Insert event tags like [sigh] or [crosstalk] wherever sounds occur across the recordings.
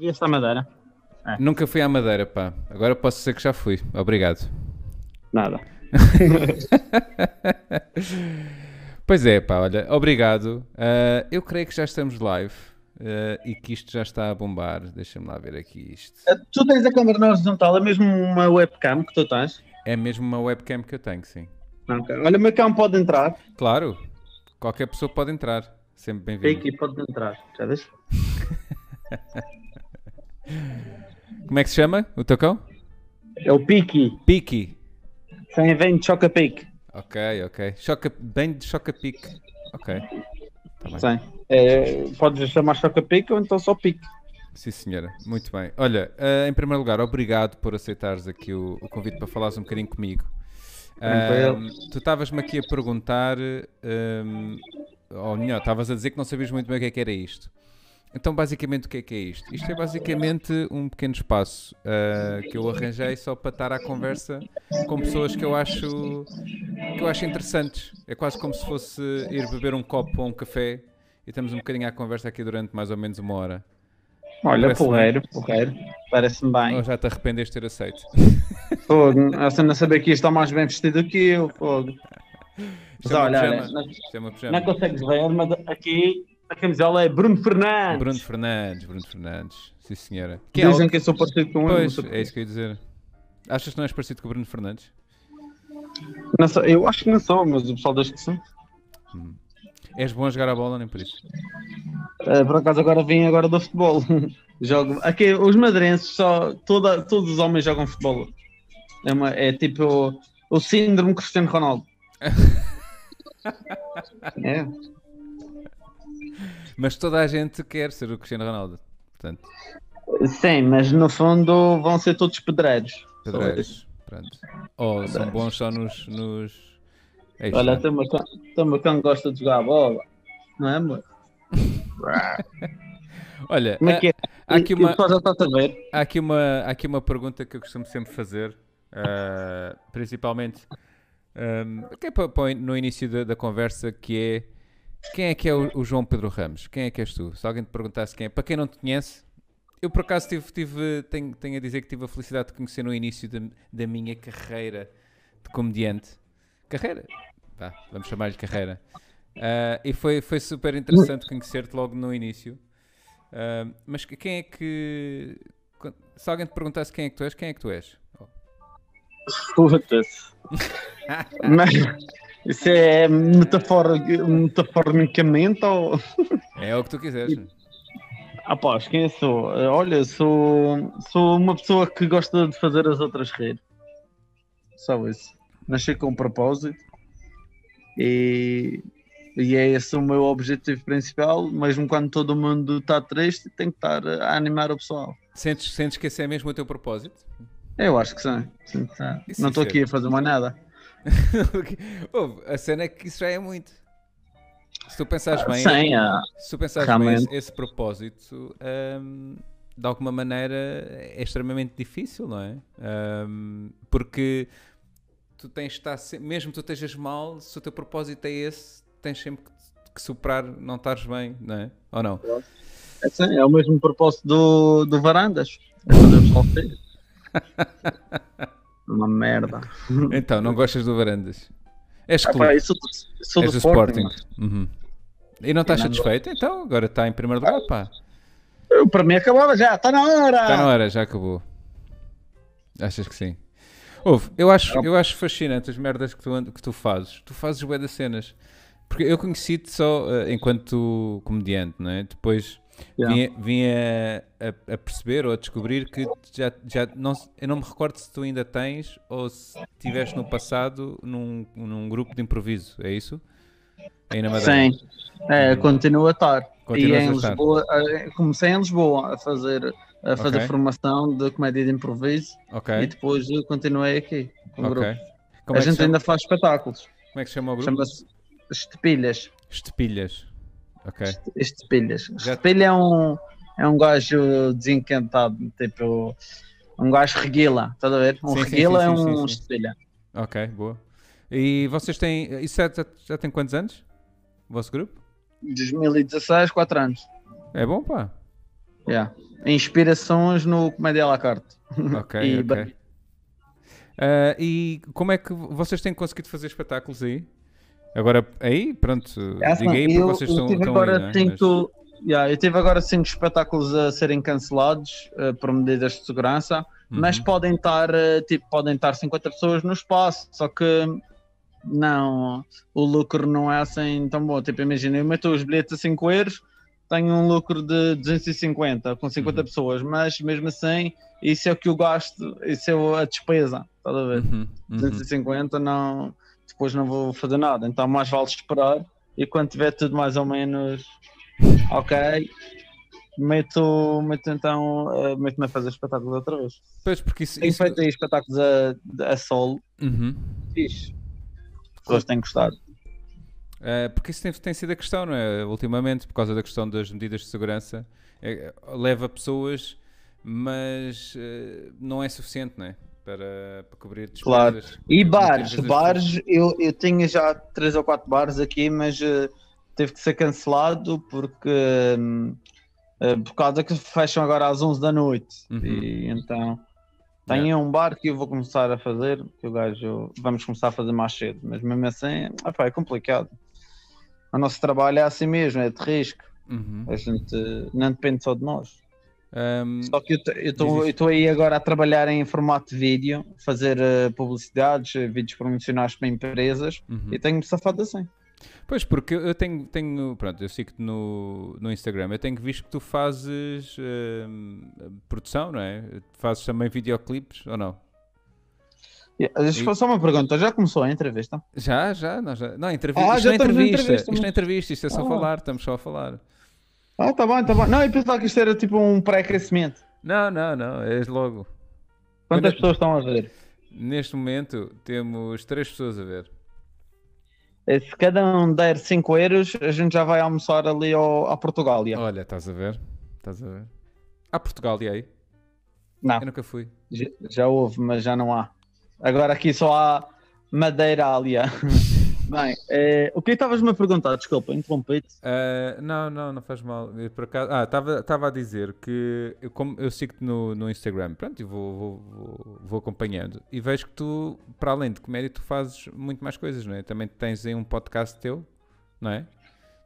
Vieste à Madeira? Nunca fui à Madeira, pá. Agora posso dizer que já fui. Obrigado. Nada. [laughs] Pois é, pá, olha, obrigado. Ah, eu creio que já estamos live ah, e que isto já está a bombar. Deixa-me lá ver aqui isto. Tu tens a câmera na horizontal, é mesmo uma webcam que tu tens? É mesmo uma webcam que eu tenho, sim. Ok. Olha, o meu cão pode entrar. Claro, qualquer pessoa pode entrar. Sempre bem-vindo. Aqui pode entrar. Já deixa? [laughs] Como é que se chama o teu cão? É o Piki. Piki. Sem vem de Choca Pique. Ok, ok. Choca, bem de choca-pique. Ok. Tá. Sim. É, podes chamar Choca Pique ou então só Pique. Sim, senhora. Muito bem. Olha, ah, em primeiro lugar, obrigado por aceitares aqui o, o convite para falares um bocadinho comigo. Ah, tu estavas-me aqui a perguntar, ahm, ou melhor, estavas a dizer que não sabias muito bem o que é que era isto. Então, basicamente, o que é que é isto? Isto é basicamente um pequeno espaço ah, que eu arranjei só para estar à conversa com pessoas que eu acho que eu acho interessantes. É quase como se fosse ir beber um copo ou um café e estamos um bocadinho à conversa aqui durante mais ou menos uma hora. Olha, Parece-me porreiro, porreiro. Parece-me bem. Ou já te arrependeste de ter aceito? Fogo. A cena saber que isto está mais bem vestido que eu. Fogo. É uma olha, não- é. Não consegues ver, mas aqui a camisola é Bruno Fernandes. Bruno Fernandes, Bruno Fernandes. Sim, senhora. Que é Dizem algo- que eu sou parecido com ele. Pois, não sei é isso que eu ia dizer. Achas que não és parecido com o Bruno Fernandes? Não sou- eu acho que não sou, mas o pessoal diz que sim. És bom a jogar a bola, nem por isso. Eh, por acaso agora vim agora do futebol. [laughs] Jogo. Aqui, os madeirenses só. Toda, todos os homens jogam futebol. É, uma- é tipo o, o síndrome Cristiano Ronaldo. [laughs] é. Mas toda a gente quer ser o Cristiano Ronaldo. Portanto, Sim, mas no fundo vão ser todos pedreiros. pedreiros. Pronto. Ou são bons só nos. nos... É isto, Olha, não é? tem uma cão, tem uma cão que gosta de jogar a bola. Não é, amor? [laughs] Olha, Como é que é? há aqui uma- há aqui uma, há aqui uma pergunta que eu costumo sempre fazer, ah, principalmente ahm, que é pa- pa- no início da, da conversa, que é quem é que é o, o João Pedro Ramos? Quem é que és tu? Se alguém te perguntasse quem é, para quem não te conhece, eu por acaso tive, tive- tenho, tenho a dizer que tive a felicidade de conhecer no início da, da minha carreira de comediante. Carreira? Vá, vamos chamar-lhe carreira. Ah, e foi, foi super interessante conhecer-te logo no início. Ah, mas que- quem é que. Se alguém te perguntasse quem é que tu és, quem é que tu és? Puta-se. [laughs] Mas isso é metafora, metaforicamente ou. É o que tu quiseres. Após, quem eu sou? Olha, sou, sou uma pessoa que gosta de fazer as outras rir. Só isso. Nasci com um propósito e, e é esse o meu objetivo principal. Mesmo quando todo mundo está triste, tem que estar a animar o pessoal. Sentes, sentes que esse é mesmo o teu propósito? Eu acho que sim. Não estou é aqui a fazer mais nada. [laughs] Ouve, a cena é que isso já é muito. Se tu pensares bem, Sim, ah, se tu pensares bem, realmente. esse, esse propósito hum, de alguma maneira é extremamente difícil, não é? Hum, porque tu tens de estar mesmo que tu estejas mal, se o teu propósito é esse, tens sempre que, que superar não estares bem, não é? Ou não? é, sim, é o mesmo propósito do, do Varandas. É [laughs] Uma merda. [laughs] Então, não gostas do Varandas? És Ah, pá, eu sou, sou és do do Sporting. Sporting. Uhum. E não estás não- satisfeito? Então, agora está em primeiro lugar, pá. Eu, para mim acabava já, está na hora! Está na hora, já acabou. Achas que sim? Ouve, eu acho, eu acho fascinante as merdas que tu, que tu fazes. Tu fazes bué das cenas. Porque eu conheci-te só eh, enquanto comediante, não é? Depois Yeah. vinha, vinha a, a perceber ou a descobrir que já, já não, eu não me recordo se tu ainda tens ou se estiveste no passado num, num grupo de improviso, é isso? Aí na Madeira. Sim, é, continua a estar. Continuas e em a. Lisboa, comecei em Lisboa a fazer, a fazer Ok. formação de comédia de improviso e Ok, depois continuei aqui com o grupo. Como a é, gente ainda faz espetáculos, como é que se chama o grupo? chama-se Estepilhas. Estepilhas. Ok. Estepilhas. Já- Estepilha é um, é um gajo desencantado, tipo um gajo reguila, estás a ver? Um Sim, reguila sim, é sim, um sim, sim. estepilha. Ok, boa. E vocês têm. Isso já, já, já tem quantos anos? O vosso grupo? 2016, 4 anos. É bom, pá. Yeah. Inspirações no Comédia à la carte. Ok, [laughs] E Ah, e como é que vocês têm conseguido fazer espetáculos aí? Agora, aí, pronto, É assim, diga aí porque eu, vocês estão, estão agora aí, né? cinco, yeah, eu tive agora cinco espetáculos a serem cancelados eh, por medidas de segurança, mas Uhum. podem estar eh, tipo podem estar 50 pessoas no espaço, só que não, o lucro não é assim tão bom. Tipo, imagina, eu meto os bilhetes a 5 euros, tenho um lucro de 250 com 50 Uhum. pessoas, mas mesmo assim, isso é o que eu gasto, isso é a despesa, estás a ver? Uhum, uhum. 250 não, depois não vou fazer nada, então mais vale esperar e quando tiver tudo mais ou menos ok, meto, meto então, eh, meto-me a fazer espetáculos outra vez. Pois, porque isso... Tenho isso- feito aí espetáculos a, a solo, Uhum. fixe. As pessoas têm gostado. Eh, porque isso tem, tem sido a questão, não é? Ultimamente, por causa da questão das medidas de segurança, eh, leva pessoas, mas eh, não é suficiente, não é? Para, para cobrir despesas. Claro. E bares, bares, eu, eu tinha já três ou quatro bares aqui, mas eh, teve que ser cancelado porque eh, por causa que fecham agora às 11 da noite. Uhum. E então tenho um bar que eu vou começar a fazer, que o gajo vamos começar a fazer mais cedo, mas mesmo assim epá, é complicado. O nosso trabalho é assim mesmo, é de risco. Uhum. A gente não depende só de nós. Ahm, Só que eu estou aí agora a trabalhar em formato de vídeo, fazer eh, publicidades, eh, vídeos promocionais para empresas uhum. e tenho-me safado assim. Pois, porque eu tenho, tenho pronto, eu sigo-te no, no Instagram, eu tenho visto que tu fazes ahm, produção, não é? Fazes também videoclipes, ou não? Deixa eu só uma pergunta, já começou a entrevista? Já, já, nós já. Não, entrevista. Ah, isto já não é entrevista. entrevista, Isto não é entrevista, isto é só Ah. falar, estamos só a falar. Ah, tá bem, tá bem. Não, eu pensava que isto era tipo um pré-crescimento. Não, não, não, é logo. Quantas Quando- pessoas estão a ver? Neste momento temos três pessoas a ver. Eh, Se cada um der 5 euros, a gente já vai almoçar ali ao, à Portugália. Olha, estás a ver? Estás a ver? Há Portugal e aí? Não, Eu nunca fui. já, já houve, mas já não há. Agora aqui só há Madeirália. [laughs] Bem, eh, o que estavas-me a perguntar? Desculpa, interrompi-te. Ah, não, não, não faz mal. Por acaso, ah, estava a dizer que eu, como eu sigo-te no, no Instagram, pronto, e vou, vou, vou, vou acompanhando e vejo que tu, para além de comédia, tu fazes muito mais coisas, não é? Também tens aí um podcast teu, não é?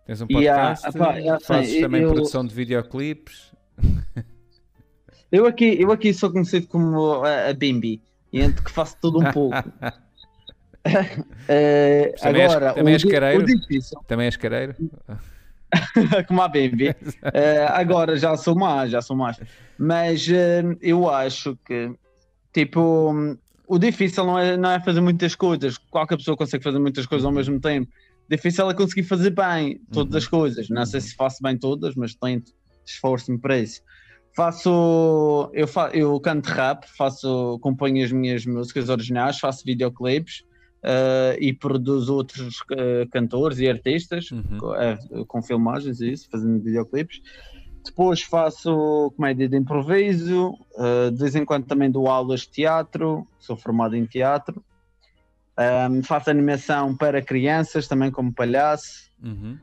Tens um Yeah, podcast, epá, é assim, fazes também eu- produção de videoclipes. Eu aqui, eu aqui sou conhecido como a, a Bimbi, e entre que faço tudo um pouco. [laughs] Eh, Também és- agora, também o, és careiro? difícil, também és careiro? [laughs] como a Bimbi, Eh, agora já sou mais, já sou mais. Mas eh, eu acho que, tipo, o difícil não é, não é fazer muitas coisas. Qualquer pessoa consegue fazer muitas coisas ao mesmo tempo. Difícil é conseguir fazer bem todas Uhum. as coisas. Não sei se faço bem todas, mas tento, esforço-me para isso. Faço, eu, fa, eu canto rap, faço, acompanho as minhas músicas originais, faço videoclipes eh, e produzo outros eh, cantores e artistas Uhum. com, eh, com filmagens e isso, fazendo videoclipes. Depois faço comédia de improviso, eh, de vez em quando também dou aulas de teatro, sou formado em teatro. Ahm, faço animação para crianças também como palhaço. Uhum.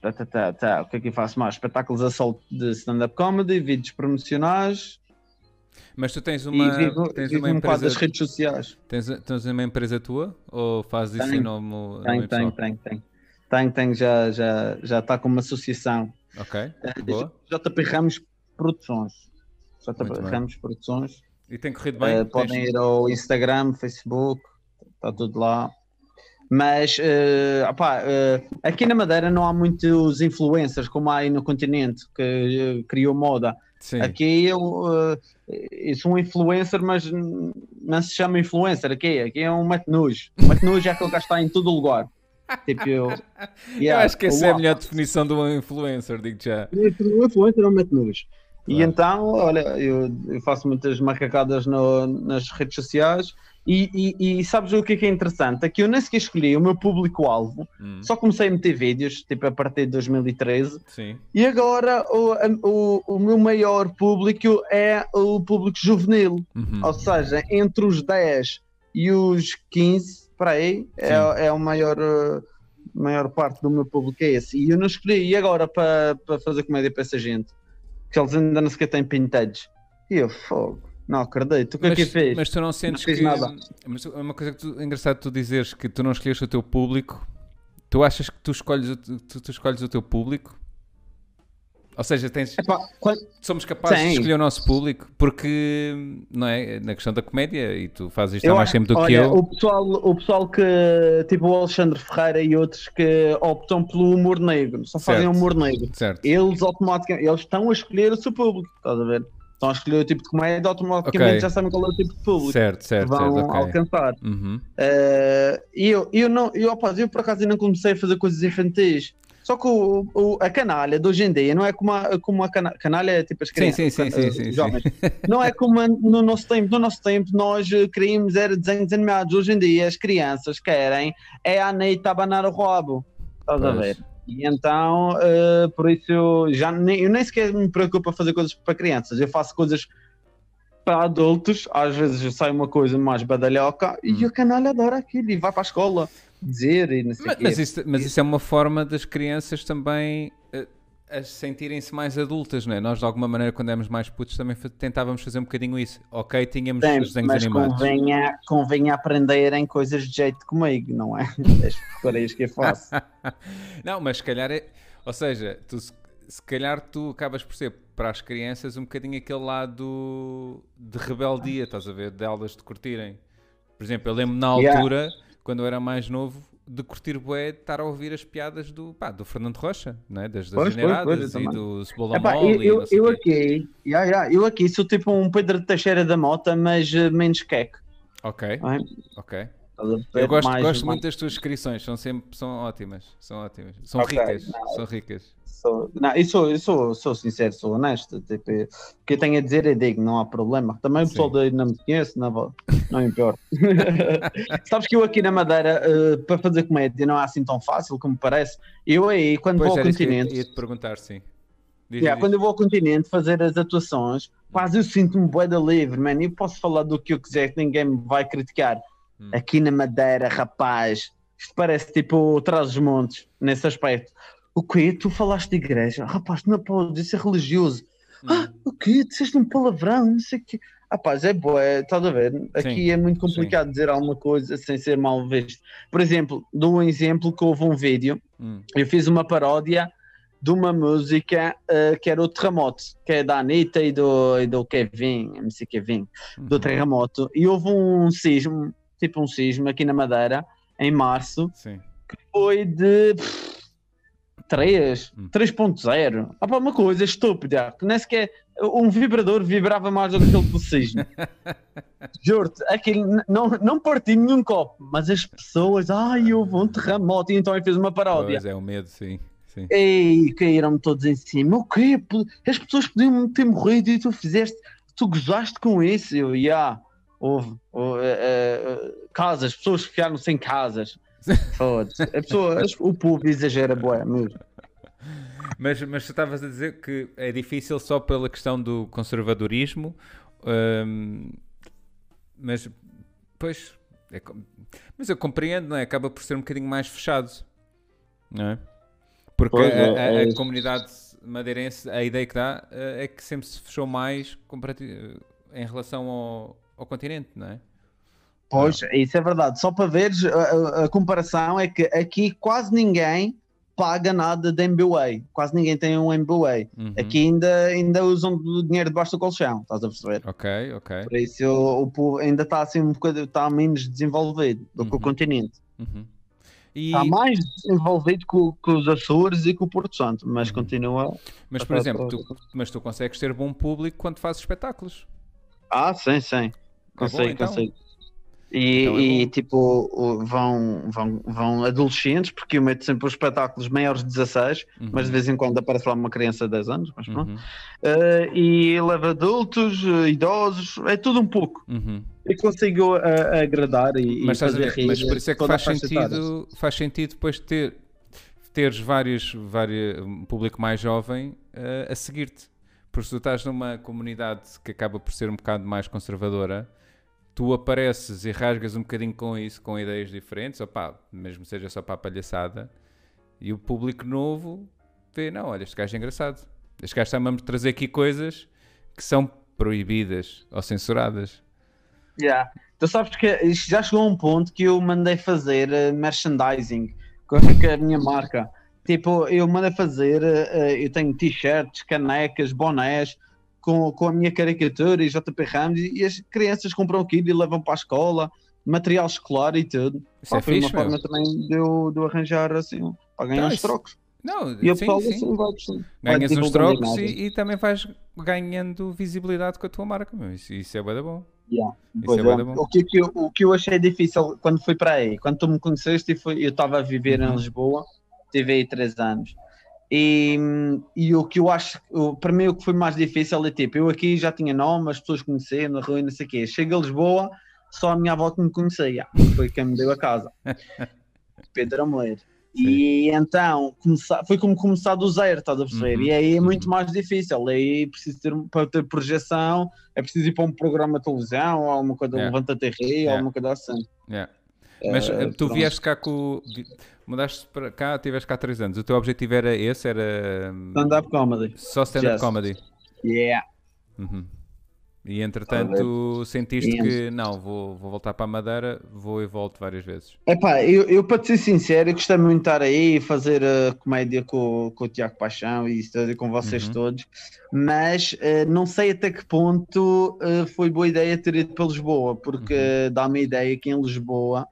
Tá, tá, tá, tá. O que é que eu faço mais? Espetáculos a sol de stand-up comedy, vídeos promocionais Mas tu tens uma, e vivo, tens vivo uma um bocado das empresa, redes sociais. tens, tens uma empresa tua ou fazes isso em nome, Tenho, tenho, tenho, tenho. Tenho, tenho, já já já está com uma associação. Ok, Eh, boa. JP Ramos Produções. JP. Ramos Produções. E tem corrido bem? Tens- podem ir ao Instagram, Facebook, está tudo lá. Mas opá, eh, aqui na Madeira não há muitos influencers como há aí no continente que eh, criou moda. Sim. Aqui eu, eh, eu sou um influencer, mas não se chama influencer. Aqui, aqui é um matenujo. Um matenujo é aquele que está em todo lugar. Tipo, eu, Eu yeah, acho que essa é a melhor definição de um influencer, digo já. O influencer é um mete-nos. E Claro. então, olha, eu, eu faço muitas macacadas no- nas redes sociais e, e- e sabes o que é que é interessante? É que eu nem sequer escolhi o meu público-alvo, Hum, só comecei a meter vídeos, tipo a partir de 2013, Sim. e agora o, o, o meu maior público é o público juvenil, Uhum. ou seja, entre os 10 e os 15, para aí, é, é o maior, a maior parte do meu público é esse. E eu não escolhi, e agora para, para fazer comédia para essa gente, que eles ainda não sequer têm pintados. E eu, fogo, não acredito. O que é que Mas, fez? mas tu não sentes fiz que. nada. Mas é uma coisa que tu, é engraçado tu dizeres que tu não escolhes o teu público. Tu achas que tu escolhes tu, tu escolhes o teu público? Ou seja, tens, Epá, somos capazes Sim. de escolher o nosso público porque, não é? Na questão da comédia, e tu fazes isto há mais tempo do que olha, eu. O pessoal, o pessoal que, tipo o Alexandre Ferreira e outros que optam pelo humor negro, só fazem Certo. humor negro. Certo. Eles automaticamente, eles estão a escolher o seu público, estás a ver? Estão a escolher o tipo de comédia, automaticamente Ok. já sabem qual é o tipo de público Certo, que certo, vão certo. ok. alcançar. Uhum. Eh, E eu, eu não, eu, rapaz, eu por acaso ainda comecei a fazer coisas infantis. Só que o, o- a canalha de hoje em dia não é como a, como a cana- canalha, é tipo as crianças. sim, sim, sim, jovens. Não é como a- no nosso tempo. No nosso tempo nós queríamos era desenhos animados. Hoje em dia as crianças querem é a Anitta abanar o rabo. Estás a ver? E então, eh, por isso eu já nem, eu nem sequer me preocupo a fazer coisas para crianças. Eu faço coisas para adultos. Às vezes sai uma coisa mais badalhoca e Hum. a canalha adora aquilo e vai para a escola dizer e não sei Mas, mas isso, mas isso é uma forma das crianças também eh, a sentirem-se mais adultas, não é? Nós, de alguma maneira, quando éramos mais putos, também tentávamos fazer um bocadinho isso. Ok, tínhamos Sim, os desenhos mas animados. convenha, convenha aprenderem coisas de jeito comigo, não é? [laughs] As porcarias que eu faço. [laughs] Não, mas se calhar é. Ou seja, tu, se, calhar tu acabas por ser para as crianças um bocadinho aquele lado de rebeldia, estás a ver? De elas de curtirem. Por exemplo, eu lembro na Yeah. Quando eu era mais novo, de curtir bué, de estar a ouvir as piadas do, pá, do Fernando Rocha, não é? Das, das Pois, pois, generadas pois, eu e do Cebola Epá, Mole eu, e eu, eu aqui, yeah, yeah, eu aqui sou tipo um Pedro Teixeira da Mota, mas eh, menos queque. Ok, é? ok. Eu gosto, gosto muito das tuas descrições, são sempre são ótimas, são ótimas, são Ok, ricas, não. são ricas. Sou, não, eu sou, eu sou, sou sincero, sou honesto. Tipo, o que eu tenho a dizer é digo, não há problema. Também o pessoal daí não me conhece, não, não importa. [laughs] Sabes que eu aqui na Madeira, eh, para fazer comédia, não é assim tão fácil como parece. Eu aí, quando Pois vou ao eu continente, ia te perguntar, sim. Diz, Yeah, diz. quando eu vou ao continente fazer as atuações, quase eu sinto-me bué da livre, man. Eu posso falar do que eu quiser, que ninguém me vai criticar. Hum. Aqui na Madeira, rapaz, isto parece tipo trás os montes, nesse aspecto. O quê? Tu falaste de igreja? Rapaz, não podes, isso é religioso. Hum. Ah, o quê? Disseste um palavrão, não sei o quê. Rapaz, é bué, estás a ver? Aqui Sim, é muito complicado dizer alguma coisa sem ser mal visto. Por exemplo, dou um exemplo que houve um vídeo Hum. eu fiz uma paródia de uma música eh, que era o Terremoto, que é da Anitta e do, e do Kevin, MC Kevin, do Uhum. Terremoto. E houve um sismo, tipo um sismo aqui na Madeira, em março, Sim. foi de pff, 3, Hum. 3.0. Ah, pá, uma coisa estúpida, que nem sequer um vibrador vibrava mais do que aquele do sismo. [laughs] Juro-te, aquilo não, não parti nenhum copo, mas as pessoas, ai, houve um terremoto, e então eu fiz uma paródia. Pois é, o medo, sim. sim. Ei, caíram-me todos em cima. O quê? As pessoas podiam ter morrido e tu fizeste, tu gozaste com isso. Eu, já, houve. houve, eh, eh, casas, pessoas ficaram-se em casas. [laughs] Foda-se. A pessoa, o povo exagera, boé, mesmo. Mas, mas tu estavas a dizer que é difícil só pela questão do conservadorismo, hum, mas, pois, é mas eu compreendo, não é? Acaba por ser um bocadinho mais fechado, não é? Porque Pois a, é, a- é a isso. comunidade madeirense, a ideia que dá eh, é que sempre se fechou mais comparati- em relação ao, ao continente, não é? Pois, isso é verdade. Só para veres, a, a- a comparação é que aqui quase ninguém paga nada de MBA. Quase ninguém tem um MBA. Uhum. Aqui ainda, ainda usam dinheiro debaixo do colchão, estás a perceber? Ok, ok. Por isso o, o povo ainda está assim um bocado, está menos desenvolvido do que o Uhum. continente. Uhum. E, Está mais desenvolvido com, com os Açores e com o Porto Santo, mas Uhum. continua. mas, por exemplo, tu, mas tu consegues ter bom público quando fazes espetáculos. Ah, sim, sim. Consigo, então. consigo. E, Então é e, tipo, vão, vão, vão adolescentes, porque eu meto sempre os espetáculos maiores de 16, Uhum. mas de vez em quando aparece lá uma criança de 10 anos, mas pronto. Uhum. Eh, e leva adultos, eh, idosos, é tudo um pouco. Uhum. E consigo eh, agradar e, Mas, e fazer rir mas por isso é que faz sentido, faz sentido depois ter, teres vários, vários, um público mais jovem eh, a seguir-te. Porque se tu estás numa comunidade que acaba por ser um bocado mais conservadora, tu apareces e rasgas um bocadinho com isso, com ideias diferentes, opá, mesmo seja só para a palhaçada, E o público novo vê, não, olha, este gajo é engraçado. Este gajo está-me a trazer aqui coisas que são proibidas ou censuradas. Yeah. Tu sabes que já chegou a um ponto que eu mandei fazer uh, merchandising com a minha marca. Tipo, eu mandei fazer, uh, eu tenho t-shirts, canecas, bonés com, com a minha caricatura e JP Ramos e, as crianças compram aquilo e levam para a escola, material escolar e tudo. Isso Pá, é foi fixe, uma forma também de eu, de eu arranjar assim, para ganhar Não, uns isso- trocos. Não, E o pessoal sim. assim vai, sim, vai Ganhas uns trocos e, e também vais ganhando visibilidade com a tua marca. Meu. Isso, isso é bué da bom. Yeah, Isso é é. bom. O, que, que eu, o que eu achei difícil quando fui para aí, quando tu me conheceste, e foi- eu estava a viver Uhum. em Lisboa, tive aí três anos. E, e o que eu acho, para mim, o que foi mais difícil é tipo, eu aqui já tinha nome, as pessoas conheciam na rua e não sei o quê. Chego a Lisboa, só a minha avó que me conhecia, foi quem me deu a casa. [laughs] Pedro Amoeiro. E então foi como começar do zero, estás a perceber? Uhum, E aí é muito uhum. mais difícil. Aí preciso ter, para ter projeção, é preciso ir para um programa de televisão, ou alguma coisa, Yeah. levanta TR, Yeah. alguma coisa assim. Yeah. Mas Eh, eh, tu pronto. vieste cá com. Mudaste para cá, tiveste cá há 3 anos. O teu objetivo era esse? Era hum, Stand-up comedy. só stand-up comedy? Yeah. Uhum. E entretanto sentiste que não, vou, vou voltar para a Madeira, vou e volto várias vezes. Epá, eu, eu para te ser sincero, eu gostei muito de estar aí e fazer eh, comédia com, com o Tiago Paixão e com vocês Uhum. todos, mas eh, não sei até que ponto eh, foi boa ideia ter ido para Lisboa, porque Uhum. dá-me a ideia que em Lisboa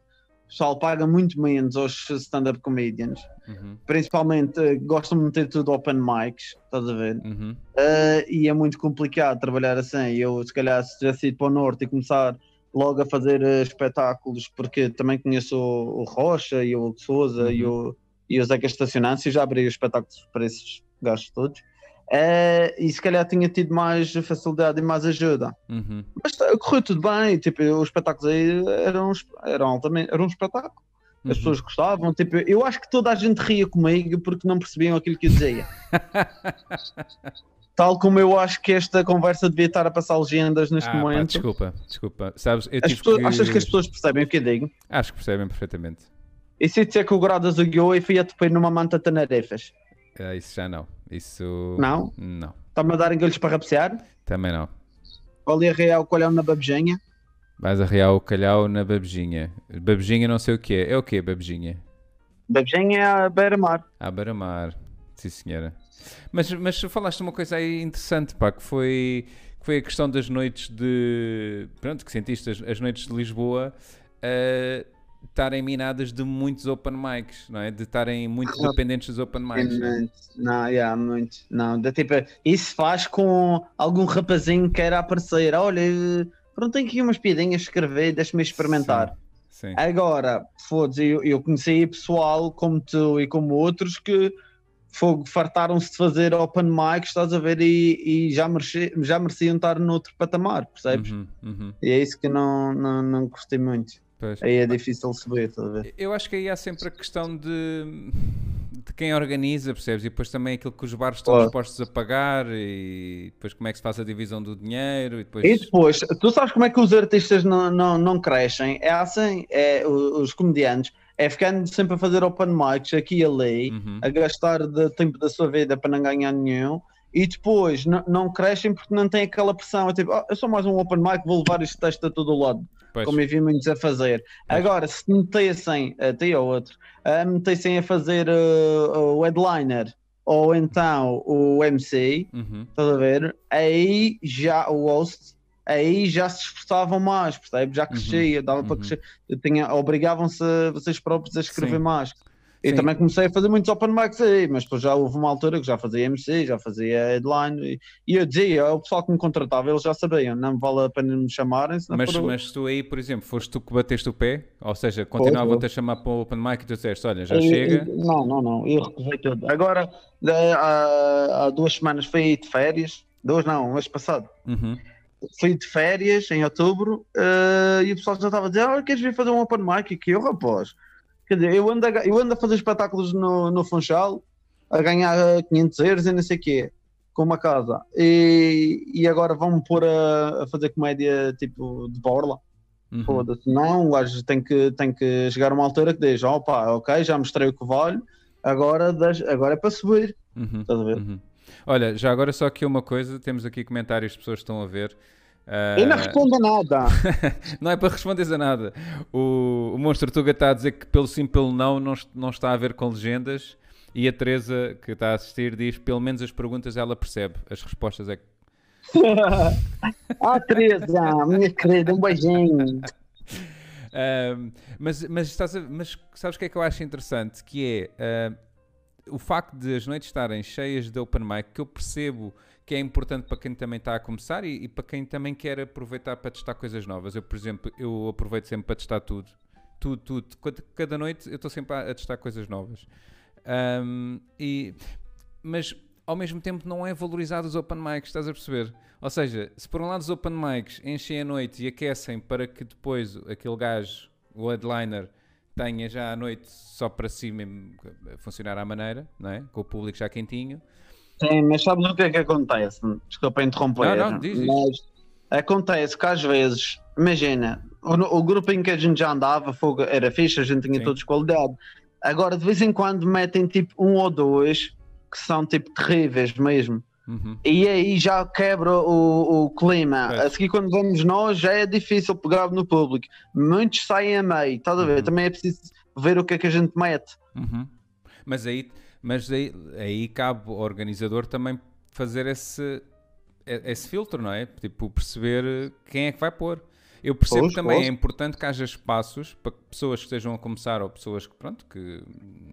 pessoal paga muito menos aos stand-up comedians, Uhum. principalmente eh, gostam de meter tudo open mics, estás a ver? Uhum. Uh, e é muito complicado trabalhar assim. Eu, se calhar, se tivesse ido para o Norte e começar logo a fazer uh, espetáculos, porque também conheço o, o Rocha e o Souza e, o, e o Zeca Estacionantes, e já abri os espetáculos para esses gajos todos. Uh, e se calhar tinha tido mais facilidade e mais ajuda. Uhum. Mas tá, correu tudo bem. Tipo, os espetáculos aí eram, eram, altamente, eram um espetáculo. As Uhum. pessoas gostavam. Tipo, eu acho que toda a gente ria comigo porque não percebiam aquilo que eu dizia. [laughs] Tal como eu acho que esta conversa devia estar a passar legendas neste Ah, pá, momento. desculpa, desculpa. Sabes, eu pessoas- que- Achas que as pessoas percebem o que eu digo? Acho que percebem perfeitamente. E se eu disser que o Gradas guiou e fui a topar numa manta de Teneriffas? Ah, isso já não. Isso. Não? Não. Está-me a dar engalhos para rapear? Também não. Ali a real colhão na babejinha? Vais arrear o calhau na babejinha. Babejinha não sei o que é. É o que babejinha? Babejinha é a beira-mar. À beira-mar. Sim, senhora. Mas, mas falaste uma coisa aí interessante, pá, que foi, que foi a questão das noites de. Pronto, que sentiste as, as noites de Lisboa eh, estarem minadas de muitos open mics, não é? De estarem muito Ah, dependentes dos open mics. não é? Não, yeah, muito. Não, da, tipo, isso faz com algum rapazinho que queira aparecer. Olha, pronto, tenho aqui umas piadinhas a escrever, deixa-me experimentar. Sim. sim. Agora, foda-se, eu, eu conheci pessoal como tu e como outros que fogo, fartaram-se de fazer open mics, estás a ver, e, e já, mereci, já mereciam estar noutro patamar, percebes? Uhum, uhum. E é isso que não, não, não gostei muito. Pois. Aí é difícil subir, estás a ver? Eu acho que aí há sempre a questão de, de quem organiza, percebes? E depois também aquilo que os bares estão Claro. dispostos a pagar e depois como é que se faz a divisão do dinheiro e depois... E depois, tu sabes como é que os artistas não, não, não crescem? É assim, é, os comediantes, é ficando sempre a fazer open mics aqui e ali, Uhum. a gastar de tempo da sua vida para não ganhar nenhum, e depois não, crescem porque não têm aquela pressão. É tipo, "Ah, eu sou mais um open mic, vou levar este texto a todo lado, Pois. como eu vi muitos a fazer. Agora, se metessem, até ou outro, a metessem a fazer uh, o headliner ou então o MC, Uhum. estás a ver? Aí já o host, aí já se esforçavam mais, percebes? Já crescia, dava para uhum. crescer. Eu tinha, obrigavam-se vocês próprios a escrever Sim. mais. E Sim. também comecei a fazer muitos open mics aí, mas depois já houve uma altura que já fazia MC, já fazia headline, e, e eu dizia, o pessoal que me contratava, eles já sabiam, não vale a pena me chamarem, Mas, for o- mas tu aí, por exemplo, foste tu que bateste o pé? Ou seja, continuavam-te a chamar para o open mic e tu disseste, olha, já Eu- chega... eu- não, não, não, eu recusei tudo. Agora, há, há duas semanas fui de férias, duas não, um mês passado. Uhum. fui de férias em outubro eh, e o pessoal já estava a dizer: ah, queres vir fazer um open mic aqui? Eu, rapaz, quer dizer, eu ando a, eu ando a fazer espetáculos no, no Funchal a ganhar eh, 500 euros e não sei o quê, com uma casa, e, e agora vão-me pôr a, a fazer comédia tipo de borla. Uhum. Foda-se, não, o gajo tem que, tem que chegar a uma altura que diz: opa, ok, já mostrei o que vale, agora, agora é para subir. Uhum, Estás a ver? uhum. Olha, já agora só aqui uma coisa, temos aqui comentários de pessoas que estão a ver. Ah, Eu não respondo a nada. [laughs] não é para responderes a nada. O, o Monstro Tuga está a dizer que pelo sim, pelo não, não, não está a ver com legendas. E a Teresa, que está a assistir, diz pelo menos as perguntas ela percebe. As respostas é que. [laughs] ah, Teresa, minha querida, um beijinho. [laughs] Ahm, mas, mas, estás a- mas sabes o que é que eu acho interessante? Que é ahm, o facto de as noites estarem cheias de open mic, que eu percebo que é importante para quem também está a começar e, e para quem também quer aproveitar para testar coisas novas. Eu, por exemplo, eu aproveito sempre para testar tudo. Tudo, tudo. Cada, noite eu estou sempre a, testar coisas novas. Ahm, e, mas ao mesmo tempo não é valorizado os open mics, estás a perceber? Ou seja, se por um lado os open mics enchem a noite e aquecem para que depois aquele gajo, o headliner, tenha já a noite só para si mesmo funcionar à maneira, não é? Com o público já quentinho. Sim, mas sabes o que é que acontece? Desculpa interromper. Não, não, diz, diz. Mas acontece que às vezes, imagina, o, o grupo em que a gente já andava fogo, era fixe, a gente tinha Sim. todos qualidade. Agora, de vez em quando, metem tipo um ou dois que são tipo terríveis mesmo. Uhum. E aí já quebra o, o clima. Pois. A seguir, quando vamos nós, já é difícil pegar no público. Muitos saem a meio, estás a ver? Uhum. Também é preciso ver o que é que a gente mete. Uhum. Mas, aí, mas aí, aí cabe ao organizador também fazer esse, esse filtro, não é? Tipo, perceber quem é que vai pôr. Eu percebo Pois, também, pois. é importante que haja espaços para que pessoas que estejam a começar ou pessoas que, pronto, que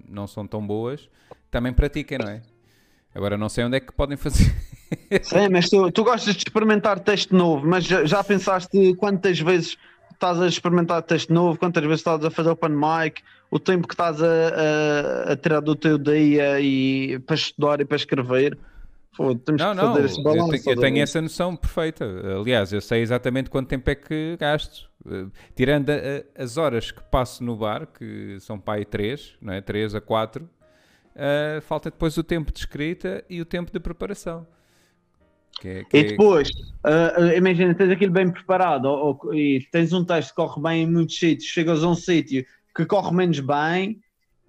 não são tão boas, também pratiquem, não é? Agora não sei onde é que podem fazer. Sim, mas tu, tu gostas de experimentar texto novo, mas já, já pensaste quantas vezes estás a experimentar texto novo, quantas vezes estás a fazer open mic, o tempo que estás a, a, a tirar do teu dia e para estudar e para escrever? Pô, temos Não, que não, fazer esse eu balanço. tenho, eu estás a tenho essa noção perfeita. Aliás, eu sei exatamente quanto tempo é que gasto. Eh, Tirando a- a- as horas que passo no bar, que são aí 3, não é? 3 a 4, falta depois o tempo de escrita e o tempo de preparação. Que é- que E é- depois, ah, imagina, tens aquilo bem preparado ou, ou- e tens um texto que corre bem em muitos sítios, chegas a um sítio que corre menos bem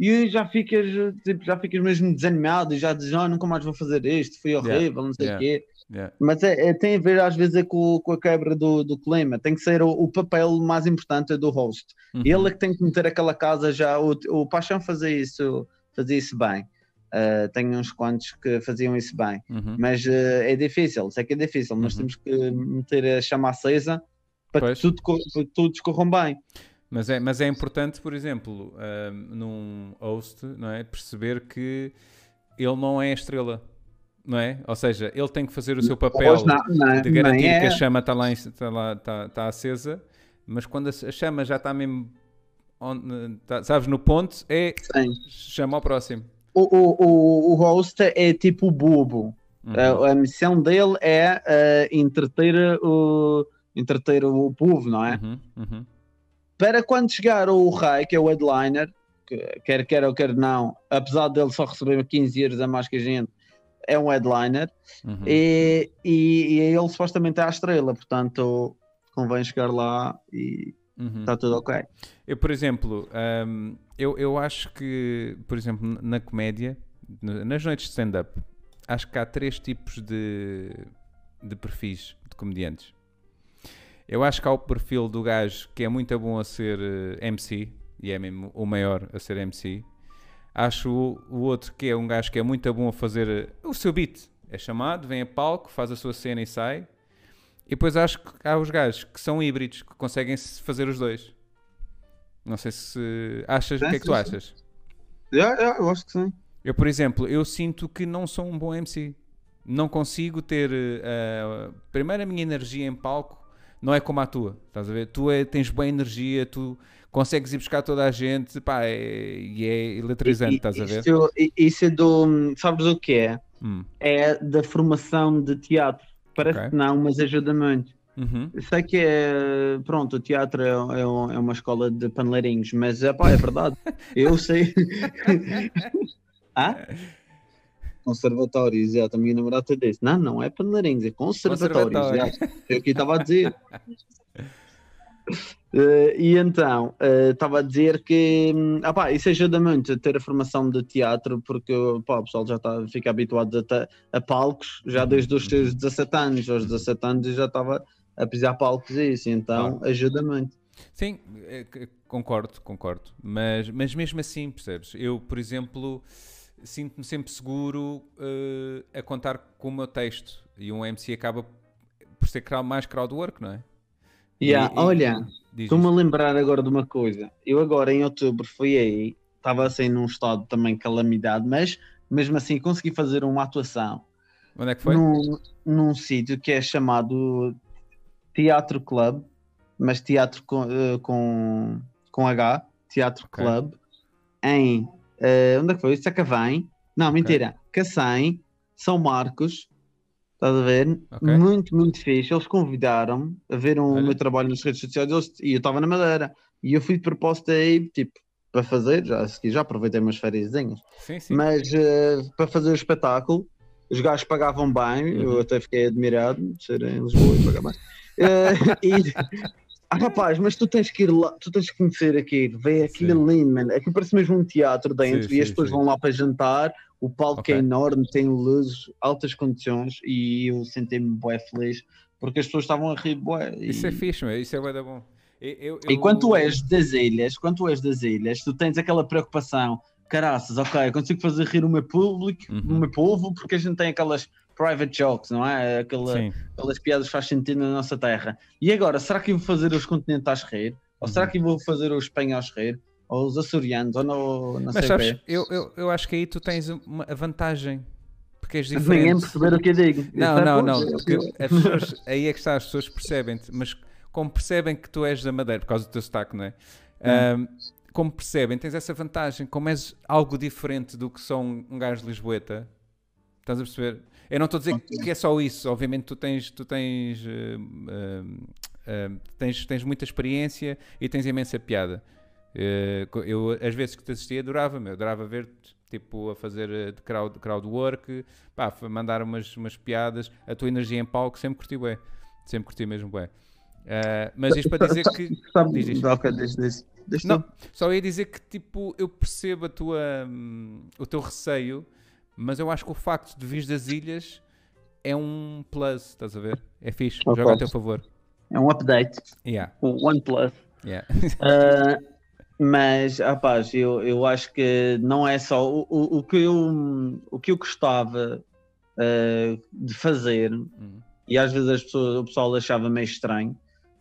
e já ficas, tipo, já ficas mesmo desanimado e já dizes, ah, nunca mais vou fazer isto, foi horrível, não sei o yeah. quê. Yeah. Mas é, é- tem a ver às vezes é com, com a quebra do, do clima, tem que ser o, o papel mais importante do host. Uhum. Ele é que tem que meter aquela casa já, o, o Paixão fazia isso, fazia isso bem. Ah, tenho uns quantos que faziam isso bem. Uhum. Mas eh, é difícil, sei que é difícil, mas Uhum. temos que meter a chama acesa para Pois. que tudo, co- para que tudo corram bem. Mas é, mas é importante, por exemplo, ahm, num host, não é? Perceber que ele não é a estrela, não é? Ou seja, ele tem que fazer o seu papel não, não, de garantir nem que é. a chama está lá, está lá está, está acesa, mas quando a, chama já está mesmo, on- tá- sabes, no ponto, é Sim. chama ao próximo. O, o, o, o host é tipo o bobo. Uhum. A, a missão dele é eh, entreter, o, entreter o povo, não é? Uhum, uhum. Para quando chegar o rei, que é o headliner, que, quer quer ou quer não, apesar dele só receber 15 euros a mais que a gente, é um headliner. Uhum. E, e, e ele supostamente é a estrela, portanto convém chegar lá e Uhum. está tudo ok. Eu, por exemplo, hum, eu, eu acho que, por exemplo, na comédia, nas noites de stand-up, acho que há três tipos de, de perfis de comediantes. Eu acho que há o perfil do gajo que é muito bom a ser eh, MC, e é mesmo o maior a ser MC. Acho o, o outro que é um gajo que é muito bom a fazer eh, o seu beat. É chamado, vem a palco, faz a sua cena e sai. E depois acho que há os gajos que são híbridos, que conseguem se fazer os dois. Não sei se achas, o que é que tu achas? Já, já, eu acho que sim. Eu, por exemplo, eu sinto que não sou um bom MC. Não consigo ter. eh, primeiro, a minha energia em palco não é como a tua. Estás a ver? Tu é- tens boa energia, tu consegues ir buscar toda a gente, pá, é- e é eletrizante, estás a ver? Isso, isso é do. Sabes o que é? Hum, É da formação de teatro. Parece Ok. que não, mas ajuda muito. Uhum. Sei que é. Pronto, o teatro é, é é uma escola de paneleirinhos, mas é, pá, é verdade. [laughs] Eu sei. [laughs] ah? Conservatórios, já, a minha namorada disse. Não, não é paneleirinhos, é conservatórios. Conservatório. Eu estava a dizer. Uh, e então, estava uh, a dizer que ah isso ajuda muito a ter a formação de teatro, porque pá, o pessoal já está, fica habituado a, a, palcos, já desde os seus 17 anos, aos 17 anos já estava a pisar palcos e isso, então ajuda muito. Sim, é concordo, concordo, mas, mas mesmo assim, percebes? Eu, por exemplo, sinto-me sempre seguro uh, a contar com o meu texto e um MC acaba por ser mais crowdwork, não é? Yeah, e, olha, estou-me a lembrar agora de uma coisa. Eu agora em outubro fui aí, estava assim num estado também calamidade, mas mesmo assim consegui fazer uma atuação. Onde é que foi? Num, num sítio que é chamado Teatro Club, mas teatro com, uh, com, com H, Teatro okay. Club, em uh, onde é que foi? Sacavém, não, okay. mentira, Cacém, São Marcos, Estás a ver? Okay. Muito, muito fixe. Eles convidaram-me a ver o meu trabalho nas redes sociais eles, e eu estava na Madeira. E eu fui de proposta aí, tipo, para fazer, já, já aproveitei umas férias, mas uh, para fazer o espetáculo, os gajos pagavam bem, uhum. eu até fiquei admirado de ser em Lisboa e pagar mais. Uh, e, ah, rapaz, mas tu tens que ir lá, tu tens que conhecer aquilo, ver aquilo ali, mano. Aquilo parece mesmo um teatro dentro sim, e as pessoas vão lá para jantar o palco okay. é enorme, tem luzes, altas condições e eu senti-me bué feliz porque as pessoas estavam a rir bué. E... Isso é fixe, meu. isso é bué da bom. Eu, eu, e quando tu és das ilhas, quando tu és das ilhas, tu tens aquela preocupação, caraças, ok, consigo fazer rir o meu público, uhum. o meu povo, porque a gente tem aquelas private jokes, não é? Aquela, aquelas piadas faz sentido na nossa terra. E agora, será que eu vou fazer os continentais rir? Ou uhum. será que eu vou fazer os espanhóis rir? ou os açorianos, ou no, não Mas sabes, eu, eu, eu acho que aí tu tens uma vantagem. Porque és diferente. Ninguém perceber o que eu digo. Não, é não, não. Pessoas, aí é que está, as pessoas percebem-te, mas como percebem que tu és da Madeira, por causa do teu sotaque, não é? Hum. Um, como percebem, tens essa vantagem, como és algo diferente do que só um, um gajo de Lisboeta, estás a perceber? Eu não estou a dizer que é só isso, obviamente tu tens, tu tens, uh, uh, uh, tens, tens muita experiência e tens imensa piada. Eh, eu, às vezes que te assistia, adorava-me, adorava ver-te tipo, a fazer de crowd, crowd work, pá, mandar umas, umas piadas, a tua energia em palco, sempre curti bem, sempre curti mesmo bem. Uh, mas isto para dizer que. Diz isto. Não, só ia dizer que tipo, eu percebo a tua, um, o teu receio, mas eu acho que o facto de vir das ilhas é um plus, estás a ver? É fixe, okay. joga a teu favor. É um update. Yeah. Um one plus. Yeah. uh, [laughs] Mas, rapaz, eu, eu acho que não é só o, o, o que, eu, o que eu gostava uh, de fazer, uhum. e às vezes as pessoas, o pessoal achava meio estranho,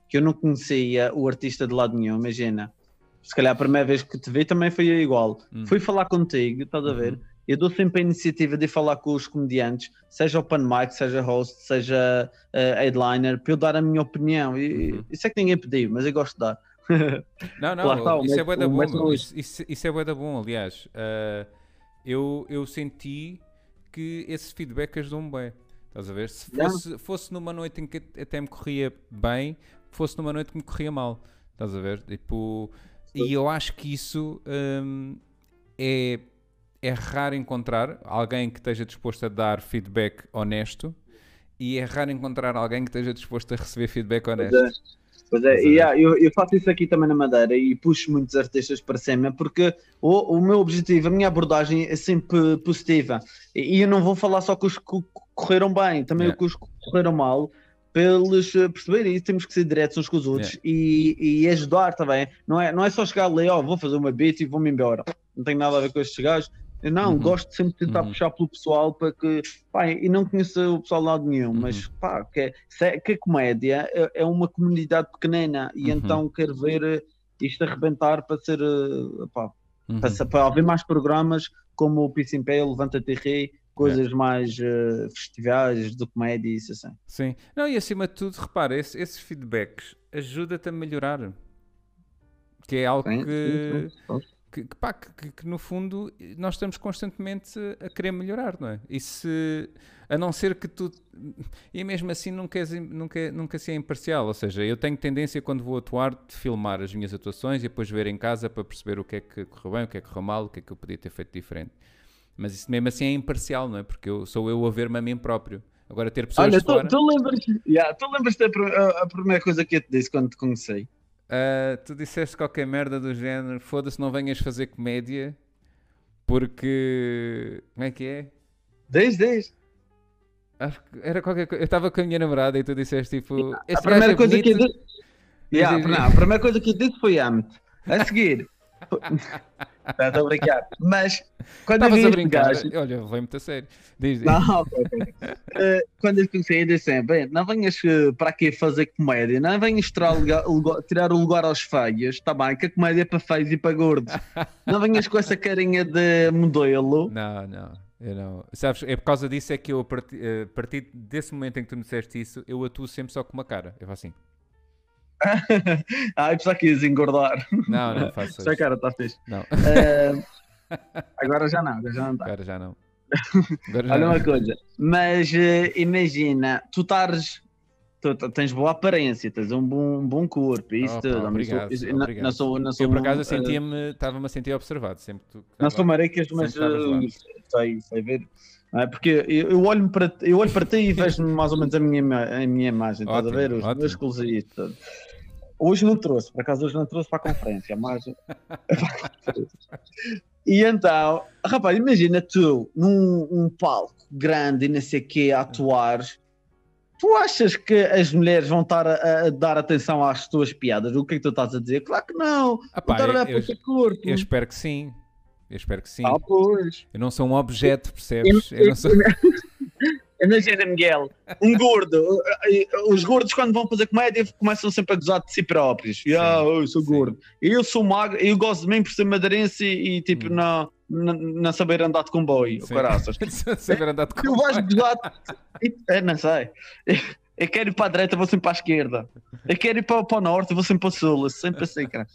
que eu não conhecia o artista de lado nenhum, imagina. Se calhar a primeira vez que te vi também foi igual. Uhum. Fui falar contigo, estás a ver? Uhum. Eu dou sempre a iniciativa de falar com os comediantes, seja open mic, seja host, seja uh, headliner, para eu dar a minha opinião. E, uhum. Isso é que ninguém pediu, mas eu gosto de dar. [laughs] Não, não, está, isso, é da bom, isso, isso, isso, é bué da bom, aliás. Uh, eu, eu senti que esse feedback ajudou-me bem. Estás a ver? Se fosse, fosse numa noite em que até me corria bem, fosse numa noite que me corria mal. Estás a ver? Tipo, e eu acho que isso um, é, é raro encontrar alguém que esteja disposto a dar feedback honesto e é raro encontrar alguém que esteja disposto a receber feedback honesto. Pois é, e, yeah, eu, eu, faço isso aqui também na Madeira e puxo muitos artistas para cima porque o, o meu objetivo, a minha abordagem é sempre positiva. E, e eu não vou falar só com os que correram bem, também yeah. com os que correram mal, para eles eh, perceberem isso, temos que ser diretos uns com os outros yeah. e, e, ajudar também. Não é, não é só chegar ali, ó, oh, vou fazer uma beat e vou-me embora. Não tem nada a ver com estes gajos. Eu não, uhum. gosto sempre de tentar uhum. puxar pelo pessoal para que, pá, e não conheço o pessoal de lado nenhum, uhum. mas pá, que, é, que a comédia é, é, uma comunidade pequenina e uhum. então quero ver eh, isto arrebentar para ser, eh, pá, para, uhum. para haver mais programas como o Peace in Pay, Levanta-te Rei, coisas mais uh, festivais de comédia e isso assim. Sim, não, e acima de tudo, repara, esse, esses feedbacks ajuda-te a melhorar, que é algo sim, que. Sim, sim que, que, pá, que, que, no fundo nós estamos constantemente a querer melhorar, não é? E se, a não ser que tu, e mesmo assim nunca, és, nunca, nunca se é imparcial, ou seja, eu tenho tendência quando vou atuar de filmar as minhas atuações e depois ver em casa para perceber o que é que correu bem, o que é que correu mal, o que é que eu podia ter feito diferente. Mas isso mesmo assim é imparcial, não é? Porque eu, sou eu a ver-me a mim próprio. Agora ter pessoas Olha, tu, fora... tu lembras, yeah, lembras a, a, primeira coisa que eu te disse quando te conheci? Ah, tu disseste qualquer merda do género, foda-se, não venhas fazer comédia, porque. Como é que é? Diz, diz. Acho que era qualquer coisa. Eu estava com a minha namorada e tu disseste tipo. A "Este primeira é coisa que eu bonito." disse. Yeah, não, a primeira coisa que eu disse foi amo-te. A seguir. [laughs] [laughs] Estás a brincar. Mas quando eu Estavas vi a brincar. gajo. Olha, levei muito a sério. Diz, diz. Não, ok, ok. Eh, quando eu conheci, eu disse sempre: "Bem, não venhas eh, para aqui fazer comédia, não venhas tirar, o lugar- lugar- tirar o lugar aos feios, está bem? Que a comédia é para feios e para gordos. Não venhas com essa carinha de modelo. Não, não. Eu não. Sabes, é por causa disso é que eu, a parti- a partir desse momento em que tu me disseste isso, eu atuo sempre só com uma cara. Eu faço assim. Ai, pensava que ias engordar. Não, não faço isso. cara está fixe. Não, Eh, agora já não, agora já não está. agora já não. [laughs] Agora já Olha não. uma coisa, mas eh, imagina, tu estares. Tu, tens boa aparência, tens um bom, um bom corpo, isso Opa, tudo. Obrigado, isso- obrigado. Não sou, não sou, Eu por acaso eh, sentia-me, estava-me a sentir observado sempre tu. Não sou maricas, mas sei, sei ver. É? Porque eu, olho para, eu olho para ti e vejo mais ou menos a minha, a minha imagem, estás a Ótimo, ver? Os ótimo. músculos e isso tudo. Hoje não trouxe, por acaso hoje não trouxe para a conferência, mas. [laughs] e então, rapaz, imagina tu num um palco grande e não sei o quê a atuar. Tu achas que as mulheres vão estar a, a dar atenção às tuas piadas? O que é que tu estás a dizer? Claro que não! Pá, vão estar a olhar eu, para o teu corpo. eu espero que sim. Eu espero que sim. Ah, pois. Eu não sou um objeto, percebes? Eu não sou... Imagina, Miguel, um gordo. Os gordos, quando vão fazer comédia, começam sempre a gozar de si próprios. E, ah, eu sou sim. gordo. Eu sou magro, eu gosto de mim por ser madeirense e, e, tipo, Hum. não, não, saber andar de comboio. Caraças. [laughs] Saber andar de Tu vais gozar. É, não sei. Eu quero ir para a direita, vou sempre para a esquerda. Eu quero ir para, para o norte, vou sempre para o sul. Sempre assim, cara.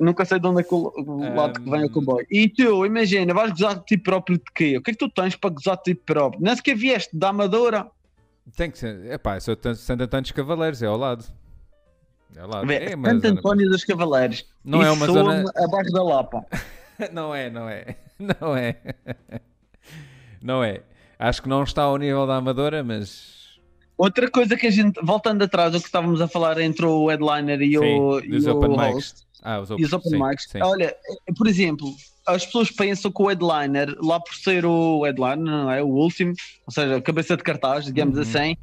Nunca sei de onde é que o, lado que vem o comboio. E tu, imagina, vais gozar de ti próprio de quê? O que é que tu tens para gozar de ti próprio? Nem sequer vieste da Amadora. Tem que ser. Epá, sou tan- Santo Antônio dos Cavaleiros, é ao lado. É ao lado. Vê, É Santo António dos Cavaleiros. Não é uma zona- abaixo da Lapa. [laughs] Não é, não é. [laughs] Não é. [laughs] Não é. Acho que não está ao nível da Amadora, mas. Outra coisa que a gente, voltando atrás, o que estávamos a falar entre o headliner e o, Sim, e o open host, mics. Ah, os e os open sim, mics, sim. olha, por exemplo, as pessoas pensam que o headliner, lá por ser o headliner, não é? O último, ou seja, a cabeça de cartaz, digamos Uhum. assim,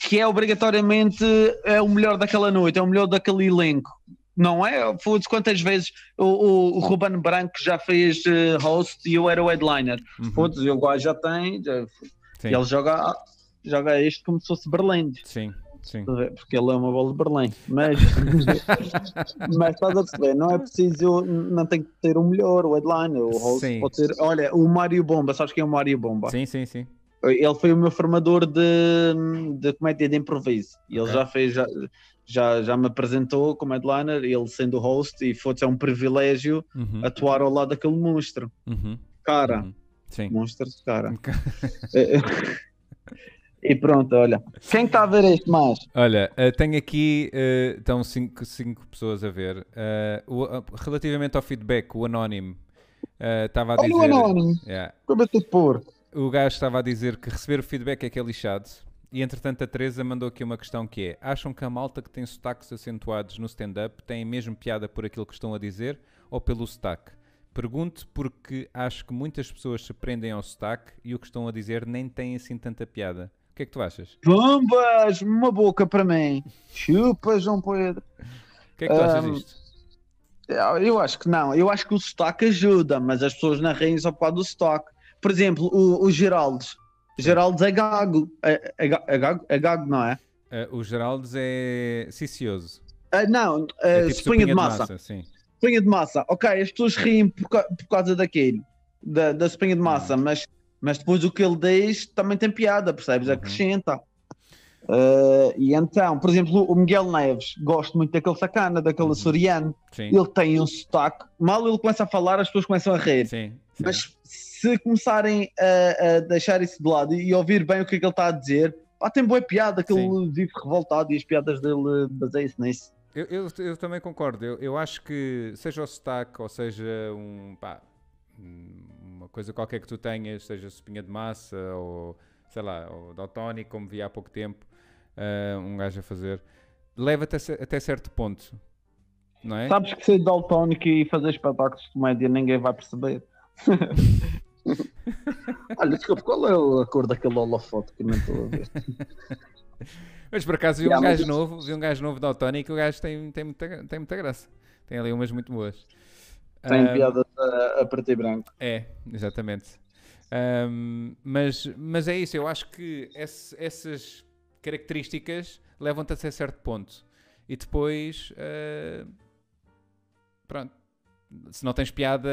que é obrigatoriamente é o melhor daquela noite, é o melhor daquele elenco. Não é? Foda-se quantas vezes o, o, o Ruben Branco já fez eh, host e eu era o headliner. Uhum, Foda-se, o gajo já tem, já- e ele joga, joga isto como se fosse Berlim. sim, sim. Porque ele é uma bola de Berlim. Mas, [laughs] mas estás a perceber, não é preciso, não tem que ter o melhor, o headliner, o host Sim. pode ser. Olha, o Mário Bomba, sabes quem é o Mário Bomba? Sim, sim, sim. Ele foi o meu formador de, de comédia de improviso. E ele Ok. já fez, já, já, já me apresentou como headliner, ele sendo host, e foi é um privilégio Uhum, atuar ao lado daquele monstro. uhum, Cara, uhum. Sim. monstro de cara. [laughs] [laughs] e pronto, olha. Quem está a ver este mais? Olha, eh, tenho aqui, eh, estão cinco, cinco pessoas a ver. Eh, relativamente ao feedback, o Anónimo eh, estava a Olha dizer. o Anónimo, Yeah. cabeça de porco. o gajo estava a dizer que receber o feedback é que é lixado. E entretanto a Teresa mandou aqui uma questão que é: acham que a malta que tem sotaques acentuados no stand-up tem mesmo piada por aquilo que estão a dizer ou pelo sotaque? Pergunto porque acho que muitas pessoas se prendem ao sotaque e o que estão a dizer nem tem assim tanta piada. O que é que tu achas? Bombas, uma boca para mim. Chupa, João Pedro. O que é que tu achas Ahm, disto? Eu acho que não. Eu acho que o sotaque ajuda, mas as pessoas na riem só por causa do sotaque. Por exemplo, o, o Geraldes. Geraldes é gago. É, é, é gago? É gago, não é? Eh, o Geraldes é cicioso. Ah, não, É é tipo espinha de sopinha massa. sim. Espinha de massa. Ok, as pessoas riem por, por causa daquilo, da, da espinha de massa, mas, mas depois o que ele diz também tem piada, percebes? Uhum. Acrescenta. Ah, e então, por exemplo, o Miguel Neves, gosto muito daquele sacana, daquele Uhum. açoriano. Sim, Ele tem um sotaque. Mal ele começa a falar, as pessoas começam a rir. sim, sim. Mas se começarem a, a deixar isso de lado e ouvir bem o que é que ele está a dizer, pá, tem boa piada, que ele vive revoltado e as piadas dele baseiam-se nisso. Eu, eu, eu também concordo. Eu, eu acho que seja o sotaque ou seja um, pá, uma coisa qualquer que tu tenhas, seja sopinha de massa ou sei lá, ou daltónico, como vi há pouco tempo, ah, um gajo a fazer. leva-te até, certo ponto. Não é? Sabes que ser daltónico e fazer espetáculos de comédia ninguém vai perceber. [laughs] Olha, desculpa, qual é a cor daquele holofote que não estou a ver? [laughs] Mas por acaso vi um Yeah, gajo novo, vi um gajo novo da Autónica e o gajo tem, tem, muita, tem muita graça. Tem ali umas muito boas. Tem Ahm, piadas a, a preto e branco. É, exatamente. Ahm, mas, mas é isso, eu acho que esse- essas características levam-te até certo ponto. E depois, ah, pronto, se não tens piada,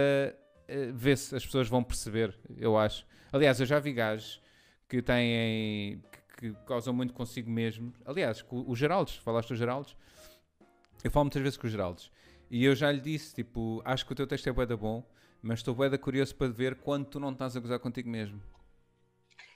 ah, vê-se, as pessoas vão perceber, eu acho. Aliás, eu já vi gajos que têm, que, que causam muito consigo mesmo. Aliás, com os Geraldos, falaste dos Geraldos? Eu falo muitas vezes com os Geraldos. E eu já lhe disse, tipo, acho que o teu texto é bué da bom, mas estou bué da curioso para ver quando tu não estás a gozar contigo mesmo.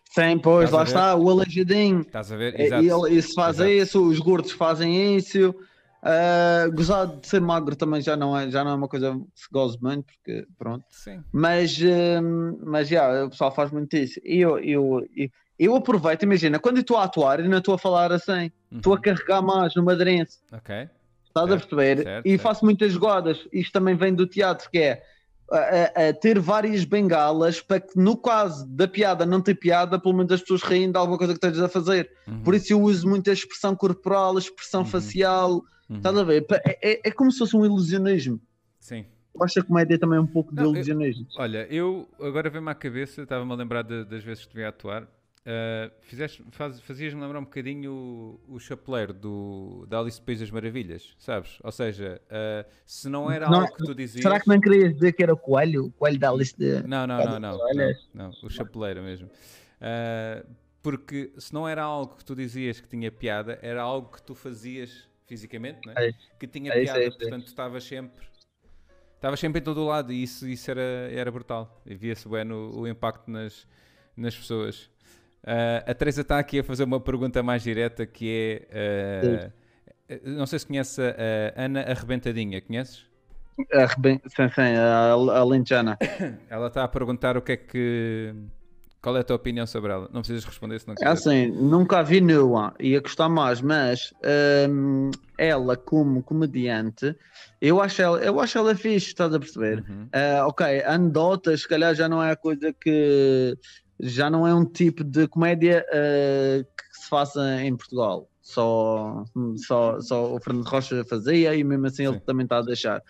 Sim, pois, a lá ver? está, o aleijadinho. Estás a ver? Exato. E ele, isso faz Exato. isso, os gordos fazem isso. ah, gozar de ser magro também já não é, já não é uma coisa que se goze muito, porque pronto. Sim. Mas, hum, mas já, o pessoal faz muito isso. E eu, eu, eu, eu aproveito, imagina, quando eu estou a atuar e não estou a falar assim, estou a Uhum. carregar mais no madeirense, Ok. Estás a Certo, perceber? certo, e certo. faço muitas jogadas. Isto também vem do teatro, que é a, a- a ter várias bengalas para que, no caso da piada não ter piada, pelo menos as pessoas riem de alguma coisa que estejas a fazer. Uhum. Por isso eu uso muito a expressão corporal, a expressão Uhum. facial, Uhum. estás a ver? É, é- é como se fosse um ilusionismo. Sim. Eu acho que a comédia também é um pouco de Não, eu- ilusionismo. Olha, eu agora vem-me à cabeça, estava-me a lembrar de- das vezes que te vi a atuar. Ah, fizeste- faz- Fazias-me lembrar um bocadinho o, o chapeleiro do, da Alice País das Maravilhas, sabes? Ou seja, ah, se não era Não, algo que tu dizias. Será que não querias dizer que era o coelho? O coelho da Alice de... Não, não, não, não. Não, não, o chapeleiro mesmo. Ah, porque se não era algo que tu dizias que tinha piada, era algo que tu fazias fisicamente, não é? É. que tinha É isso, piada, é é portanto tu estavas sempre. Estavas sempre em todo o lado e isso, isso era, era brutal. E via-se bem no, o impacto nas, nas pessoas. Ah, a Teresa está aqui a fazer uma pergunta mais direta que é. ah, não sei se conhece a, Ana Arrebentadinha, conheces? Arreben... Sim, sim, a, a Lentejana. [coughs] Ela está a perguntar o que é que. Qual é a tua opinião sobre ela? Não precisas responder se não É quiseres. assim, nunca a vi nua, ia gostar mais, mas hum, ela como comediante, eu acho ela, eu acho ela fixe, estás a perceber? Uhum. Ah, ok, anedotas, se calhar já não é a coisa que já não é um tipo de comédia ah, que se faça em Portugal. Só, só, só o Fernando Rocha fazia e mesmo assim ele Sim. também está a deixar.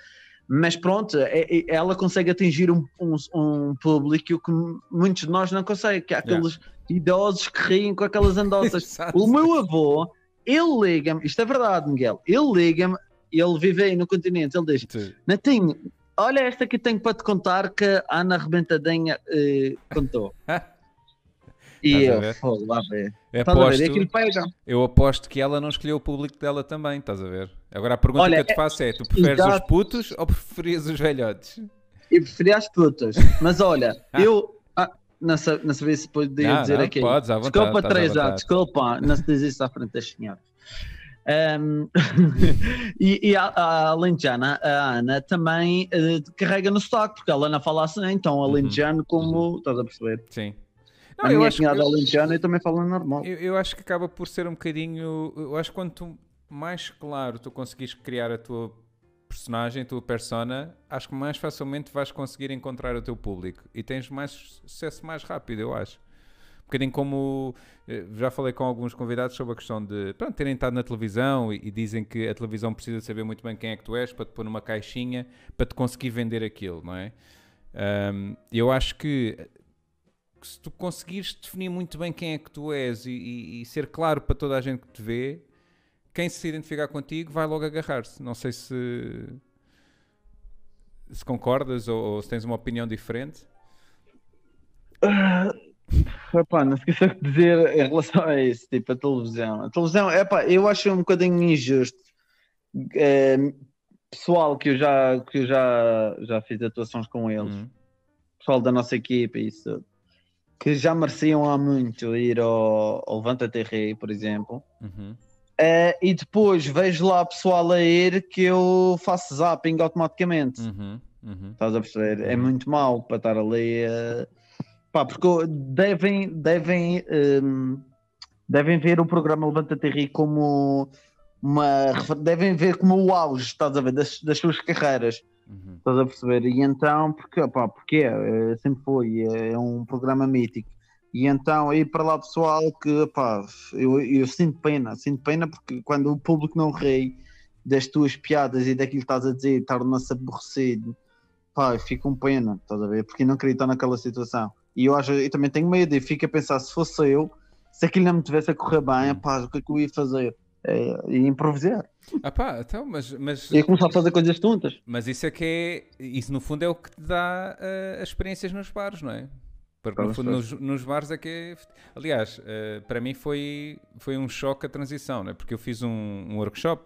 Mas pronto, é- é- ela consegue atingir um, um, um público que muitos de nós não conseguem, que é Yeah. aqueles idosos que riem com aquelas anedotas. [laughs] Exato. O meu avô, ele liga-me, isto é verdade, Miguel, ele liga-me, ele vive aí no continente, ele diz: Sim. Natinho, olha esta que tenho para te contar que a Ana Arrebentadinha eh, contou. [laughs] E eu, ver? lá ver. Eu ver? aposto, E aquilo pega. eu aposto que ela não escolheu o público dela também, estás a ver? Agora a pergunta Olha, que eu te faço é: tu preferes os exato. putos ou preferias os velhotes? E preferia as putas. Mas olha, [laughs] eu. Ah, não, não sabia se podia Não, dizer não, aqui. podes, à vontade, desculpa, Teresa, vontade. desculpa, não se diz isso à frente das senhoras. Ahm, [laughs] e, e a, a Alentejana, a Ana, também eh, carrega no sotaque, porque ela não fala assim, então Alentejano como, estás a perceber? Sim. A Não, eu, minha cunhada Alentejana eu também falo normal. eu, eu acho que acaba por ser um bocadinho. Eu acho que quanto mais claro tu conseguires criar a tua personagem, a tua persona, acho que mais facilmente vais conseguir encontrar o teu público e tens mais sucesso mais rápido, eu acho. Um bocadinho como eh, já falei com alguns convidados sobre a questão de pronto, terem estado na televisão e, e dizem que a televisão precisa saber muito bem quem é que tu és para te pôr numa caixinha para te conseguir vender aquilo, não é? Ahm, eu acho que, que se tu conseguires definir muito bem quem é que tu és e, e- e ser claro para toda a gente que te vê, quem se identificar contigo vai logo agarrar-se. Não sei se se concordas ou, ou se tens uma opinião diferente. Epá, não esqueça de dizer em relação a isso, tipo, a televisão. A televisão, epá, eu acho um bocadinho injusto. Eh, pessoal que eu já, que eu já, já fiz atuações com eles, Uhum. pessoal da nossa equipa e isso, que já mereciam há muito ir ao, ao Levanta TR, por exemplo. Uhum. Eh, e depois vejo lá pessoal a ir que eu faço zapping automaticamente. Uhum. Uhum. Estás a perceber? É Uhum. muito mau para estar ali. eh, Pá, porque devem, devem, hum, devem ver o programa Levanta-te Ri como uma devem ver como o auge, estás a ver, das, das suas carreiras. Uhum. Estás a perceber? E então, porque, opá, porque é, é, sempre foi, é, é um programa mítico. E então, aí para lá pessoal que, opá, eu, eu sinto pena, sinto pena porque quando o público não ri das tuas piadas e daquilo que estás a dizer, torna-se aborrecido, pá, eu fico com pena, estás a ver? Porque não queria estar naquela situação. E eu acho, eu também tenho medo, e fico a pensar, se fosse eu, se aquilo não me tivesse a correr bem, pá, o que é que eu ia fazer? É, ia improvisar. Ah pá, então, mas, mas, Ia começar a fazer coisas tontas. mas isso é que é. Isso no fundo é o que te dá eh, as experiências nos bares, não é? Porque no fundo nos, nos bares é que é. Aliás, eh, para mim foi, foi um choque a transição, não é? Porque eu fiz um, um workshop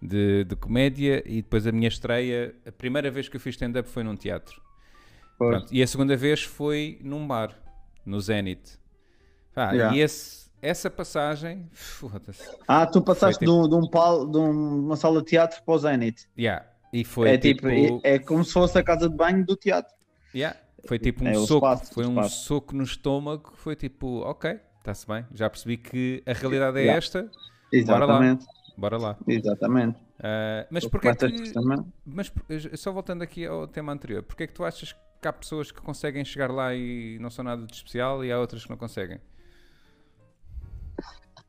de, de comédia e depois a minha estreia, a primeira vez que eu fiz stand-up foi num teatro. Pronto, e a segunda vez foi num bar, no Zenit. Pá, Yeah. E esse, essa passagem. Ah, tu passaste Foi de, um, pal, de um- uma sala de teatro para o Zenit. Yeah. E foi É tipo, tipo. é, é como se fosse a casa de banho do teatro. Yeah. Foi tipo um É soco, espaço, foi um soco no estômago, foi tipo, ok, está-se bem, já percebi que a realidade é Yeah. esta, Exatamente. bora lá. Exatamente. Ah, mas porquê começas que, mas por- só voltando aqui ao tema anterior, porquê é que tu achas que há pessoas que conseguem chegar lá e não são nada de especial e há outras que não conseguem?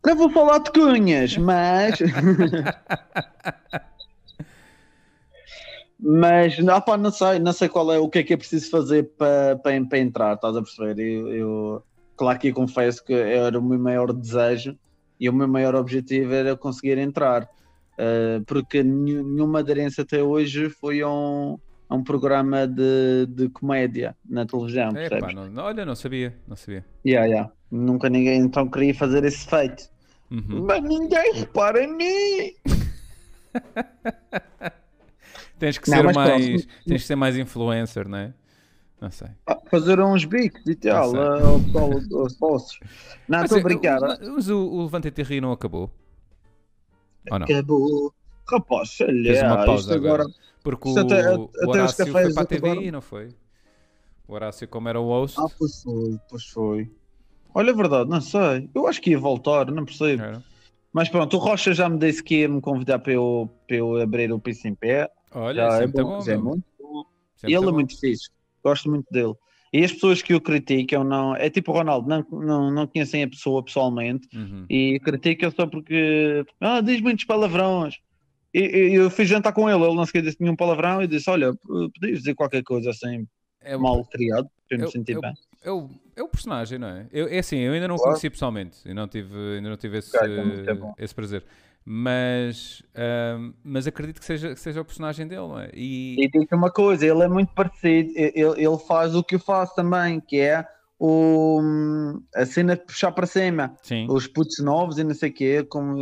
Não vou falar de cunhas, mas. [laughs] mas não, pá, não sei, não sei qual é o que é que é preciso fazer para, para, para entrar, estás a perceber? Eu, eu- claro que eu confesso que era o meu maior desejo e o meu maior objetivo era conseguir entrar, Uh, porque nenhum- nenhuma aderência até hoje foi a um, a um programa de, de comédia na televisão, É, pá, não, olha, não sabia, não sabia. Yeah, yeah. Nunca ninguém então queria fazer esse feito. Uhum. Mas ninguém repara em mim. [laughs] Tens que Não, ser mas pronto. mais, tens que ser mais influencer, não é? Não sei. Ah, Fazer uns bicos e tal, ah, aos [laughs] sócios. Não, estou a eh, brincar. o- Mas o, o Levanta-te e Ri não acabou? Acabou. Rapaz, olha, isto agora. Porque o, até- o até Horácio foi para a TVI, acabaram. não foi? O Horácio, como era o host, Ah, pois foi, pois foi. Olha, a verdade, não sei. Eu acho que ia voltar, não percebo. era? Mas pronto, o Rocha já me disse que ia me convidar para eu, para eu abrir o piso em pé. Olha, Já é bom, é muito bom. Sempre E ele é bom. muito fixe. Gosto muito dele. E as pessoas que o criticam, não, é tipo o Ronaldo, não, não, não conhecem a pessoa pessoalmente Uhum. e criticam só porque ah, diz muitos palavrões. E, eu fui jantar com ele, ele não sequer disse nenhum palavrão e disse: Olha, podias dizer qualquer coisa assim É, o- mal criado para eu me eu- sentir eu- bem. é, o, é o personagem, não é? Eu, é assim, eu ainda não o Claro. conheci pessoalmente. Eu não tive, ainda não tive esse, então bom. esse prazer. Mas, mas acredito que seja, que seja o personagem dele, não é? E, E digo uma coisa: ele é muito parecido, ele, ele faz o que eu faço também, que é o, a cena de puxar para cima. sim. os putos novos e não sei o quê, como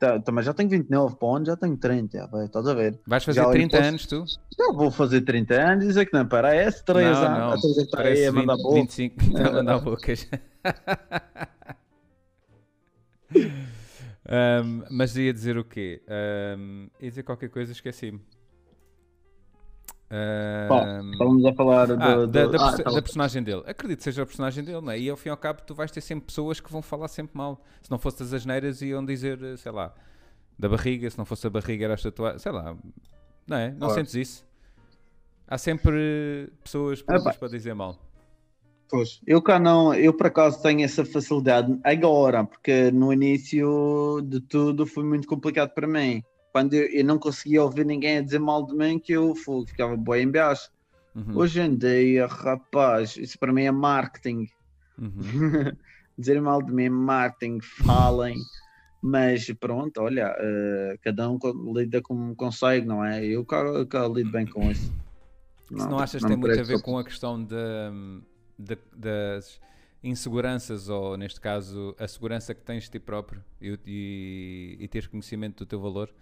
tá, também já tenho 29 pontos, já tenho 30, já, vai, estás a ver? Vais fazer já eu 30 posso- anos, tu? Já vou fazer 30 anos e dizer que não parece, 3 não, anos, não. a aí Parece a mandar 20, boca. 25 está a mandar [laughs] bocas. Ahm, [laughs] mas ia dizer o quê? Ahm, ia dizer qualquer coisa, esqueci-me. Ahm, Estávamos a falar do, ah, do- da, da ah, tá da personagem dele. Acredito que seja a personagem dele, não é? E ao fim e ao cabo tu vais ter sempre pessoas que vão falar sempre mal. Se não fosse as asneiras iam dizer, eh, sei lá, da barriga, se não fosse a barriga era as tatuagens, sei lá. Não é? Não Claro. sentes isso? Há sempre pessoas prontas Epá. para dizer mal. Pois, eu cá não, eu por acaso tenho essa facilidade agora, porque no início de tudo foi muito complicado para mim. Quando eu, eu não conseguia ouvir ninguém a dizer mal de mim, que eu ficava bem em baixo. Uhum, Hoje em dia, rapaz, isso para mim é marketing. uhum. [laughs] dizer mal de mim, é marketing, falem, mas pronto, olha, eh, cada um lida como consegue, não é? Eu cá lido bem com isso. Se não achas que tem muito a ver com a questão da- da- das inseguranças, ou neste caso, a segurança que tens de ti próprio e, e, e teres conhecimento do teu valor?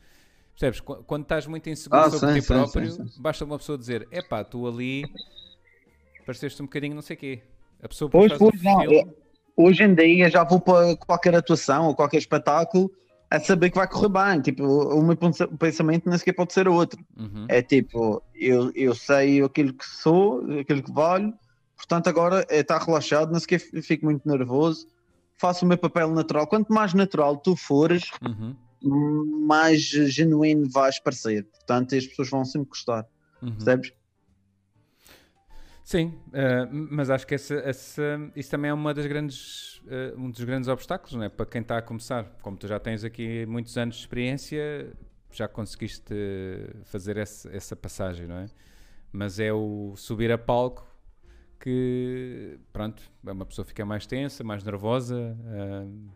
Percebes? Qu- Quando estás muito inseguro Ah, sobre sim, ti sim, próprio, sim, sim. basta uma pessoa dizer: epá, tu ali pareceste um bocadinho não sei quê. A pessoa Pois, pois, o não. perfil. eu- hoje em dia já vou para qualquer atuação ou qualquer espetáculo a saber que vai correr bem. Tipo, o meu pensa- pensamento nem sequer pode ser outro. Uhum. É tipo, eu, eu sei aquilo que sou, aquilo que valho, portanto agora é estar relaxado, não sequer fico muito nervoso, faço o meu papel natural. Quanto mais natural tu fores, Uhum. Mais genuíno vais parecer. Portanto, as pessoas vão sempre gostar. Uhum. Percebes? Sim, uh, mas acho que essa, essa, isso também é uma das grandes, uh, um dos grandes obstáculos não é? para quem está a começar. Como tu já tens aqui muitos anos de experiência, já conseguiste fazer essa, essa passagem, não é? Mas é o subir a palco que, pronto, uma pessoa fica mais tensa, mais nervosa. Uh,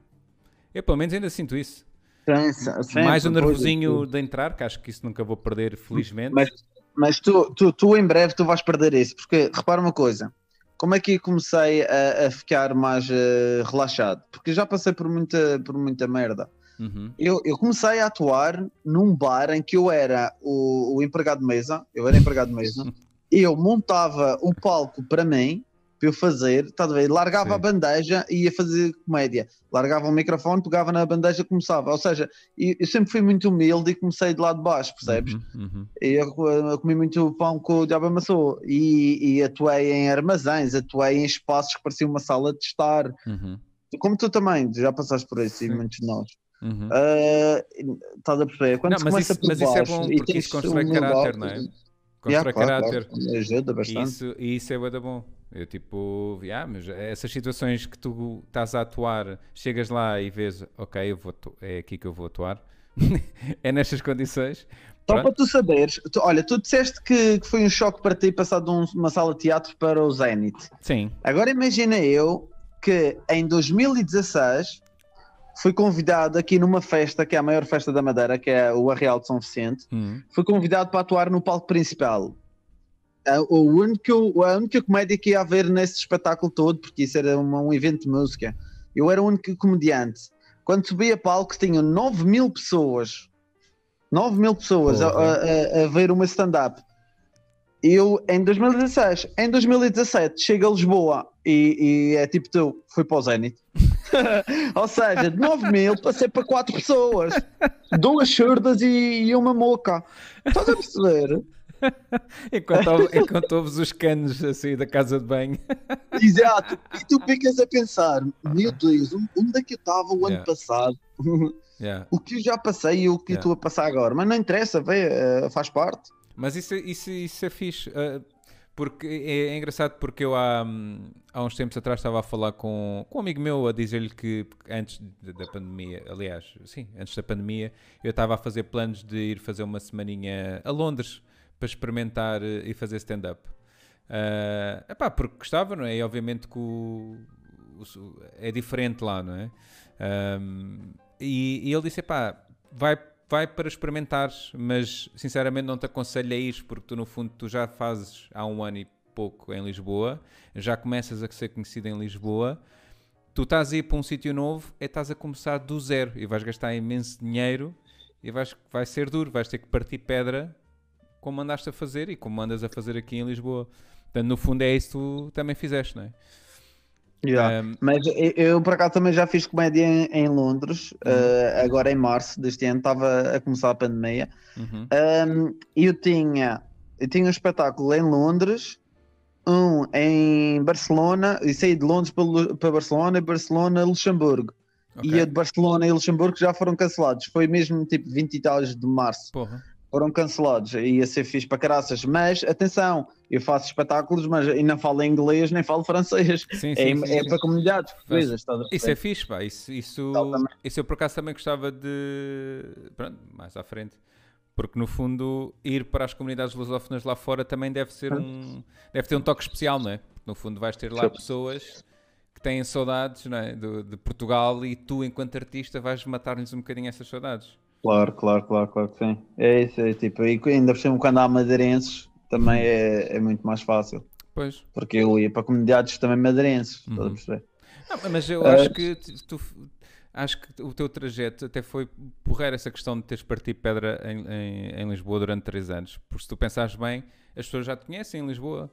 eu, pelo menos, ainda sinto isso. Pensa, mais o nervosinho de entrar, que acho que isso nunca vou perder, felizmente. Mas, mas tu, tu, tu em breve tu vais perder isso, porque repara uma coisa, como é que comecei a, a ficar mais uh, relaxado? Porque já passei por muita, por muita merda. Uhum. Eu, eu, comecei a atuar num bar em que eu era o, o empregado de mesa, eu era empregado de mesa, [laughs] eu montava um palco para mim, para eu fazer, estás a ver? Largava Sim. a bandeja e ia fazer comédia. Largava o microfone, pegava na bandeja e começava. Ou seja, eu, sempre fui muito humilde e comecei de lado de baixo, percebes? Uhum, uhum. Eu, eu, comi muito pão com o diabo amassou e, e atuei em armazéns, atuei em espaços que pareciam uma sala de estar. Uhum. Como tu também, já passaste por isso e muitos de nós. Uhum. Uh, estás a perceber? Quando não, mas, isso, mas isso, é bom porque isso constrói um caráter, não é? Constrói yeah, caráter. Claro, ajuda bastante. Isso, e isso é bada bom. Eu tipo, yeah, mas essas situações que tu estás a atuar, chegas lá e vês, ok, eu vou é aqui que eu vou atuar. [laughs] é nestas condições. Só para tu saberes, tu, olha, tu disseste que, que, foi um choque para ti passar de um, uma sala de teatro para o Zenit. Sim. Agora imagina eu que em 2016 fui convidado aqui numa festa, que é a maior festa da Madeira, que é o Arreal de São Vicente. Uhum. Fui convidado para atuar no palco principal a, o único, a única comédia que ia haver nesse espetáculo todo, porque isso era uma, um evento de música, eu era o único comediante. Quando subi a palco, tinham 9 mil pessoas, 9 mil pessoas a, a, a, ver uma stand-up. Eu, em 2016, em 2017, chego a Lisboa e, e é tipo tu, fui para o Zenit. [laughs] Ou seja, de 9 mil passei para 4 pessoas, duas surdas e, e uma moca. Estás a perceber? [laughs] enquanto, ouves os canos assim da casa de banho. [laughs] Exato. E tu ficas a pensar: meu Deus, onde é que eu estava o ano yeah. passado? [laughs] Yeah. O que eu já passei e o que yeah. estou a passar agora. Mas não interessa, vê, uh, faz parte. Mas isso, isso, isso é fixe. Uh, porque é, é, engraçado porque eu há, há uns tempos atrás estava a falar com, com um amigo meu a dizer-lhe que antes da pandemia, aliás, sim, antes da pandemia, eu estava a fazer planos de ir fazer uma semaninha a Londres para experimentar eh, e fazer stand-up. Uh, epá, porque gostava, não é? E obviamente que o, o, é diferente lá, não é? Um, e, e, ele disse: epá, vai, vai para experimentares, mas sinceramente não te aconselho a ir, porque tu, no fundo, tu já fazes há um ano e pouco em Lisboa, já começas a ser conhecido em Lisboa. Tu estás a ir para um sítio novo, é estás a começar do zero e vais gastar imenso dinheiro e vais, vai ser duro, vais ter que partir pedra como andaste a fazer e como andas a fazer aqui em Lisboa. Portanto, no fundo é isso que tu também fizeste, não é? Yeah. Um, Mas eu, eu, por acaso também já fiz comédia em, em Londres, uhum. uh, agora em março deste ano, estava a começar a pandemia. Uhum. Um, eu, tinha, eu tinha um espetáculo em Londres, um em Barcelona, e saí de Londres para, para Barcelona, e Barcelona, Luxemburgo. Okay. E a de Barcelona e Luxemburgo já foram cancelados. Foi mesmo tipo 20 e tal de março. Porra foram cancelados. Ia ser fixe para caraças. Mas atenção, eu faço espetáculos, mas não falo inglês nem falo francês. Sim, é, sim, sim, é para comunidades portuguesas. Isso é fixe, pá. Isso, isso, isso eu por acaso também gostava de. Pronto, mais à frente. Porque no fundo, ir para as comunidades lusófonas lá fora também deve ser um. Deve ter um toque especial, não é? Porque no fundo vais ter lá pessoas que têm saudades não é? de, de Portugal e tu, enquanto artista, vais matar-lhes um bocadinho essas saudades. Claro, claro, claro, claro que sim. É isso, é tipo, e ainda por cima quando há madeirenses também uhum. é, é muito mais fácil. Pois. Porque eu ia para comunidades também madeirenses, uhum. a perceber? Não, mas eu acho uh, que tu, acho que o teu trajeto até foi porrer essa questão de teres partido pedra em, em, em, Lisboa durante três anos. Porque se tu pensares bem, as pessoas já te conhecem em Lisboa.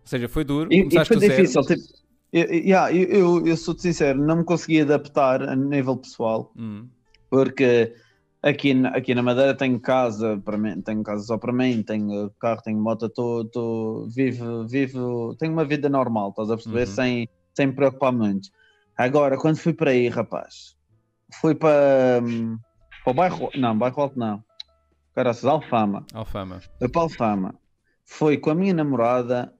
Ou seja, foi duro. E, e foi difícil. Tipo, eu, yeah, eu, eu, eu sou-te sincero, não me consegui adaptar a nível pessoal. Uhum. Porque Aqui, aqui na Madeira tenho casa para mim, tenho casa só para mim, tenho carro, tenho moto, tô, vivo, vivo, tenho uma vida normal, estás a perceber? Uhum. Sem, sem me preocupar muito. Agora, quando fui para aí, rapaz, fui para, para o bairro. Não, bairro Alto não. Caraças, Alfama. Alfama. Foi para Alfama. Foi com a minha namorada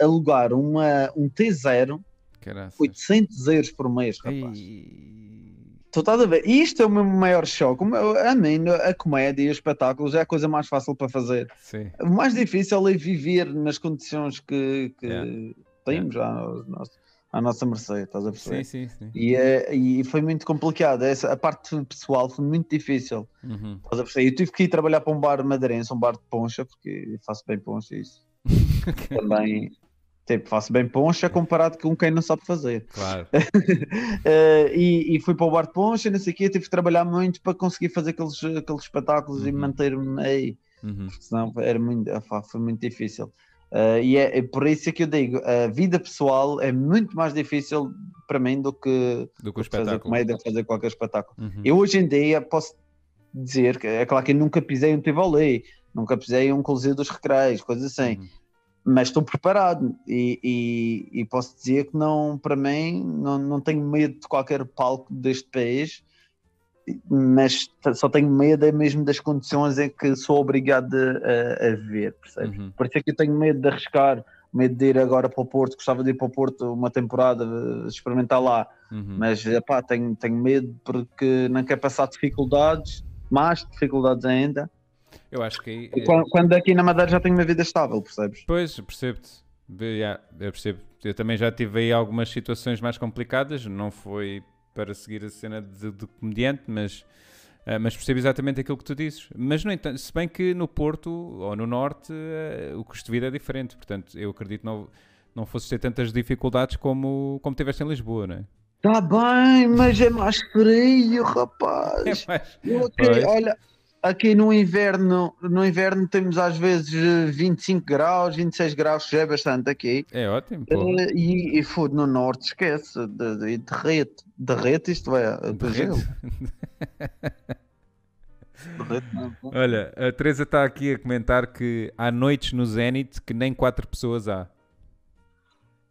alugar uma, um T0, Caraças. 800 euros por mês, rapaz. Ei. Tu estás a ver? E isto é o meu maior choque. A mim, a comédia e os espetáculos é a coisa mais fácil para fazer. Sim. O mais difícil é viver nas condições que, que Yeah. temos à, ao nosso- à nossa mercê, estás a perceber? Sim, sim, sim. E, é- e foi muito complicado. Essa, a parte pessoal foi muito difícil. Uhum. Estás a perceber? Eu tive que ir trabalhar para um bar madeirense, um bar de poncha, porque faço bem poncha isso. [laughs] Também tipo, faço bem poncha comparado com quem não sabe fazer. Claro. [laughs] Eh, e, e fui para o bar de poncha, não sei o quê, tive que trabalhar muito para conseguir fazer aqueles, aqueles espetáculos e Uhum. manter-me aí. Uhum. senão era muito, foi muito difícil. Uh, e é, é por isso que eu digo, a vida pessoal é muito mais difícil para mim do que Do que o fazer comédia, fazer qualquer espetáculo. Uhum. Eu hoje em dia posso dizer que é claro que eu nunca pisei um Tivoli, nunca pisei um Coliseu dos Recreios, coisas assim, Uhum. Mas estou preparado e, e- e posso dizer que não, para mim, não, não tenho medo de qualquer palco deste país, mas só tenho medo é mesmo das condições em que sou obrigado a, a ver, percebes? Uhum. Por isso é que eu tenho medo de arriscar, medo de ir agora para o Porto, gostava de ir para o Porto uma temporada, experimentar lá, Uhum. mas epá, tenho, tenho medo porque não quero passar dificuldades, mais dificuldades ainda. Eu acho que aí. E Quando, quando aqui na Madeira já tenho uma vida estável, percebes? Pois, percebo-te. Yeah, eu percebo. Eu também já tive aí algumas situações mais complicadas, não foi para seguir a cena de, de comediante, mas, ah, mas percebo exatamente aquilo que tu dizes. Mas, no entanto, se bem que no Porto ou no Norte ah, o custo de vida é diferente, portanto, eu acredito que não, não fosses ter tantas dificuldades como, como tiveste em Lisboa, não é? Tá bem, mas é mais frio, rapaz. [laughs] É mais. Eu Pois. olha, aqui no inverno, no inverno temos às vezes eh, 25 graus, 26 graus, que já é bastante aqui. É ótimo. pô. Eh, E, e foda no norte, esquece, de, de, derrete, derrete isto é, de Derrete. [laughs] Derrete, não. Olha, a Teresa está aqui a comentar que há noites no Zenit que nem quatro pessoas há.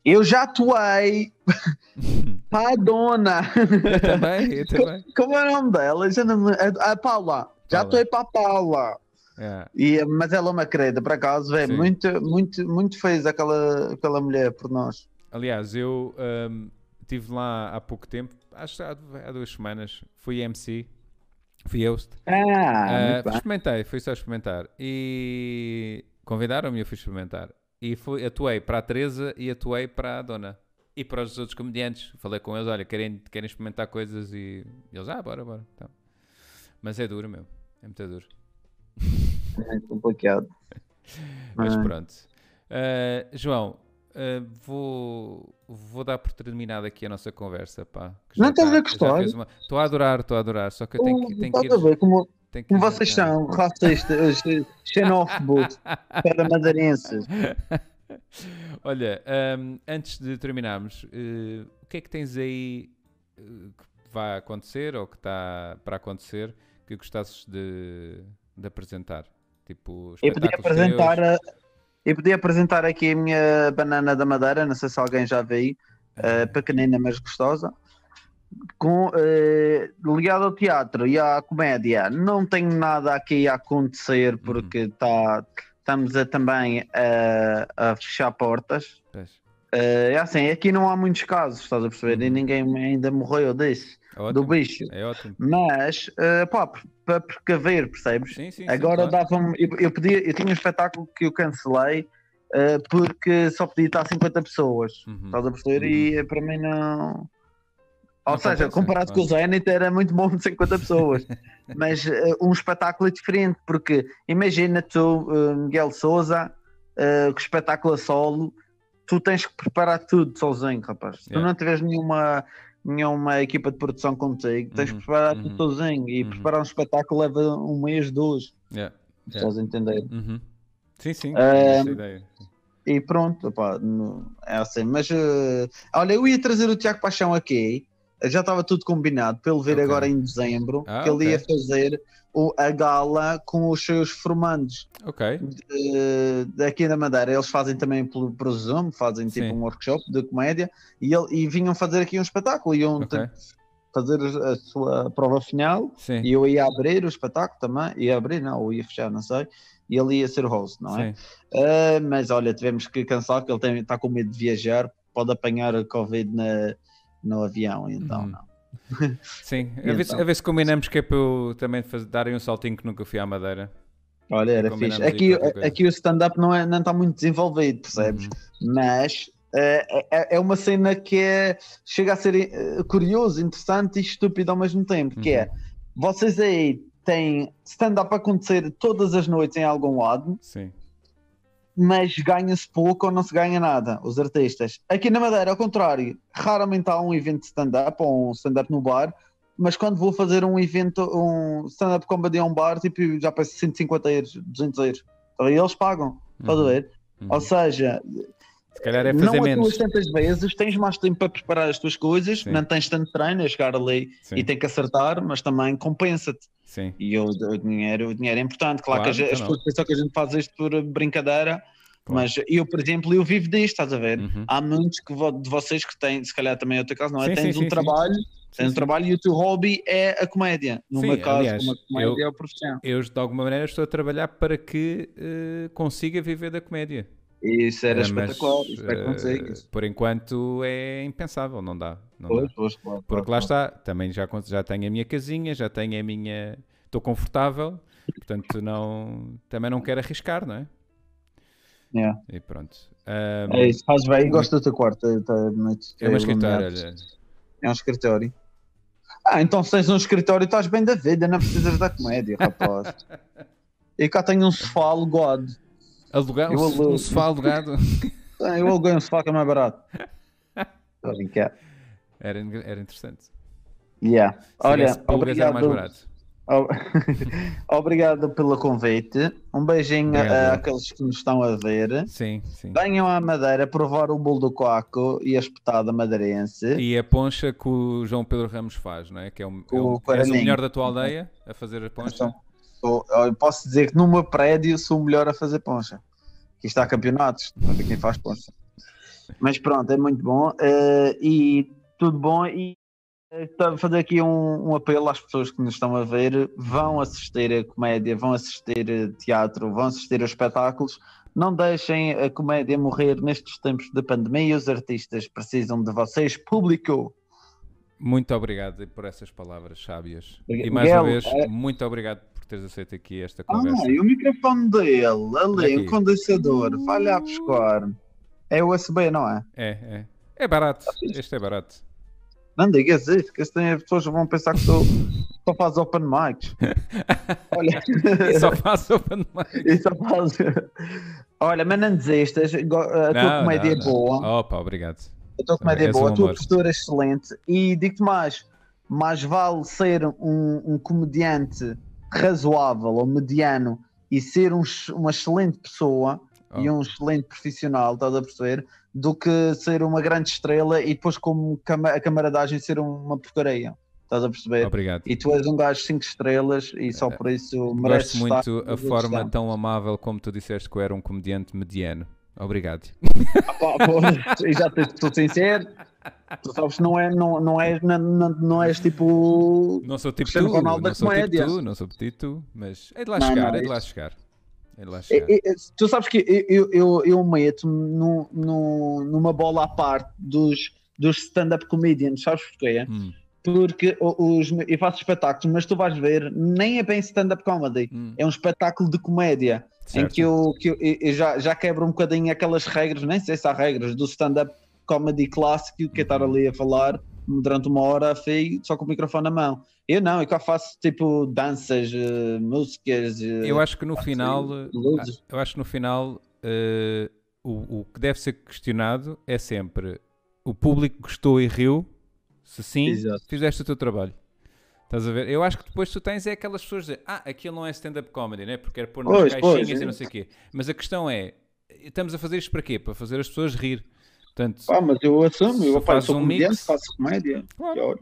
Eu já atuei [laughs] para a dona. Eu também, eu também. Como é o nome dela? Já não me- a, a Paula. Já Paula. atuei para a Paula. É. E, mas ela é uma querida, por acaso, é muito, muito, muito fez aquela, aquela mulher por nós. Aliás, eu ahm, estive lá há pouco tempo, acho que há, duas semanas, fui MC, fui host. Ah, bem. experimentei, fui só experimentar. E convidaram-me e eu fui experimentar. E fui, atuei para a Teresa e atuei para a Dona. E para os outros comediantes. Falei com eles, olha, querem, querem experimentar coisas e eles, ah, bora, bora. Então. Mas é duro, meu. É muito duro. É complicado. [laughs] Mas Ah. pronto. Ah, João, ah, vou, vou dar por terminada aqui a nossa conversa, pá. que Não estás tá- a gostar? já fez uma- Estou a adorar, estou a adorar. Só que eu tenho que, tenho que ir. ver como, tenho que ir vocês são racistas, eh, xenófobos, [laughs] para madeirenses. [laughs] Olha, ahm, antes de terminarmos, eh, o que é que tens aí eh, que vai acontecer ou que está para acontecer que gostasses de, de apresentar? Tipo, Eu podia apresentar, teus? eu podia apresentar aqui a minha banana da madeira, não sei se alguém já veio, eh, pequenina mas gostosa, com, eh, ligado ao teatro e à comédia. Não tenho nada aqui a acontecer porque tá, estamos a, também a, a fechar portas. Pois. Eh, é assim, aqui não há muitos casos, estás a perceber? E Uhum. ninguém ainda morreu desse, do Ótimo, bicho. É ótimo. Mas, eh, pá, para precaver, percebes? Sim, sim, Agora claro. dava-me. Eu, eu podia, eu tinha um espetáculo que eu cancelei eh, porque só podia estar 50 pessoas. Uhum. Estás a perceber? E eh, para mim não. Ou Não seja, comparado com o Zenit era muito bom de 50 pessoas. [laughs] Mas eh, um espetáculo é diferente, porque imagina tu, eh, Miguel Souza, eh, com espetáculo a solo, tu tens que preparar tudo sozinho, rapaz. Se tu Yeah. não tiveres nenhuma, nenhuma equipa de produção contigo, tens Uhum, que preparar uhum, tudo sozinho. E uhum. preparar um espetáculo leva um mês, dois. Yeah, Estás a entender? uhum. Sim, sim, Ah, essa ideia. E pronto, não- é assim. Mas eh, olha, eu ia trazer o Tiago Paixão aqui, já estava tudo combinado para ele vir Ok. agora em dezembro, Ah, que ele ia fazer o, a gala com os seus formandos Ok, de- daqui da Madeira. Eles fazem também pelo, pelo Zoom, fazem tipo Sim. um workshop de comédia e, ele, e vinham fazer aqui um espetáculo. Iam Ok. fazer a sua prova final Sim. e eu ia abrir o espetáculo também, ia abrir, não, ou ia fechar, não sei, e ele ia ser o host, não é? Ah, mas olha, tivemos que cancelar, porque ele está com medo de viajar, pode apanhar a Covid na, no avião, então Uhum. não. [laughs] Sim. A ver, se, então? a ver se combinamos que é para eu também fazer, darem um saltinho que nunca fui à Madeira. Olha, era Combinamos fixe. Aqui, aqui o stand-up não, é, não está muito desenvolvido, percebes? Uhum. Mas eh, é, é uma cena que é, chega a ser eh, curioso, interessante e estúpido ao mesmo tempo, que é, vocês aí têm stand-up a acontecer todas as noites em algum lado, Sim. Mas ganha-se pouco ou não se ganha nada, os artistas. Aqui na Madeira, ao contrário, raramente há um evento de stand-up ou um stand-up no bar, mas quando vou fazer um evento, um stand-up comedy a um bar, tipo, já peço 150 euros, 200 euros. Então, eles pagam, estás a Uhum. ver? Uhum. Ou seja, Se calhar é não fazer atuas menos. tantas vezes, tens mais tempo para preparar as tuas coisas, Sim. não tens tanto treino a chegar ali Sim. e tem que acertar, mas também compensa-te. Sim. E o, o dinheiro, o dinheiro é importante. Claro, Claro, que a gente- as então pessoas pensam que a gente faz isto por brincadeira, Claro. mas eu, por exemplo, eu vivo disto, estás a ver? Uhum. Há muitos que de vocês que têm, se calhar também é o teu caso, não é? Sim, tens sim, um sim, trabalho, tens um trabalho e o teu hobby é a comédia. No meu caso, aliás, uma comédia eu- é a profissão. Eu, de alguma maneira, estou a trabalhar para que eh, consiga viver da comédia. Isso era Eh, mas, espetacular, espero que eh, consigas. por enquanto é impensável, não dá. Não dá. Pois, pois, claro, Porque claro, lá está, também já, já tenho a minha casinha, já tenho a minha. Estou confortável, portanto não, também não quero arriscar, não é? Yeah. E pronto. Ahm, É isso, faz bem. Gosto do teu quarto. É, tá, muito- é uma é. É um escritório. Ah, então se tens um escritório estás bem da vida, não precisas da comédia, rapaz. [laughs] E cá tenho um sofá alugado. Alugar, Eu um, alugo. um sofá alugado. [laughs] Ah, Eu aluguei um sofá que é mais barato. Estou a brincar. Era, era interessante. Yeah. Olha, era mais obrigado, barato. [laughs] obrigado pelo convite. Um beijinho Obrigado, a- àqueles que nos estão a ver. Sim, sim. Venham à Madeira provar o bolo do coaco e a espetada madeirense. E a poncha que o João Pedro Ramos faz, não é? Que é o, Com é o o, melhor da tua aldeia a fazer a poncha. Sou- eu posso dizer que no meu prédio sou o melhor a fazer poncha. Aqui está campeonatos, para ver quem faz poncha. Mas pronto, é muito bom. eh, e tudo bom. E eh, a fazer aqui um, um apelo às pessoas que nos estão a ver: vão assistir a comédia, vão assistir a teatro, vão assistir a espetáculos. Não deixem a comédia morrer nestes tempos de pandemia. Os artistas precisam de vocês, público. Muito obrigado por essas palavras sábias. E mais uma vez, é- muito obrigado teres aceito aqui esta conversa. Ah, e o microfone dele, ali, Aqui. o condensador, vai lá buscar. É USB, não é? É, é. É barato. Este é barato. Não digas isso, que as pessoas vão pensar que tu [laughs] só fazes open mics. [laughs] Olha, E só faço open mic. e só. Olha, mas não desistas, a tua Não, comédia não, é não. boa, Opa, obrigado. a tua comédia é És boa, um a tua postura é excelente e digo-te mais, mais vale ser um, um comediante razoável ou mediano e ser um uma excelente pessoa e Oh. um excelente profissional, estás a perceber? Do que ser uma grande estrela e depois, como cama- a camaradagem, ser uma porcaria. Estás a perceber? Obrigado. E tu és um gajo 5 estrelas e só por isso mereces Gosto muito a forma tão amável como tu disseste que eu era um comediante mediano. Obrigado. Ah, pá, pô, [laughs] e já estou sincero. Tu sabes que não, é, não, não, és, não, não, não és tipo. Não sou tipo Cristiano tu, Ronaldo não sou tipo comédia. tu, não sou tipo tu, mas é de lá Não, chegar, não, é de lá chegar. É de lá É- chegar. é- é- tu sabes que eu, eu, eu meto no, no, numa bola à parte dos, dos stand-up comedians, sabes porquê? Hum, Porque os, eu faço espetáculos, mas tu vais ver, nem é bem stand-up comedy, hum, é um espetáculo de comédia. em certo. que eu, que eu, eu já, já quebro um bocadinho aquelas regras, nem sei se há regras, do stand-up comedy clássico, que é estar ali a falar durante uma hora feio, só com o microfone na mão. Eu não, eu cá faço tipo danças, eh, músicas. eh, Eu acho que no faço final, luzes. eu acho que no final eh, o, o que deve ser questionado é sempre o público gostou e riu. Se sim, Exato. fizeste o teu trabalho. Estás a ver? Eu acho que depois tu tens é aquelas pessoas dizer, ah, aquilo não é stand-up comedy, né? Porque era pôr nas Pois, caixinhas pois, e não sei o quê. Mas a questão é, estamos a fazer isto para quê? Para fazer as pessoas rir. Portanto, Ah, mas eu assumo, eu faço sou um comediante, mix- faço comédia. Claro. Pior.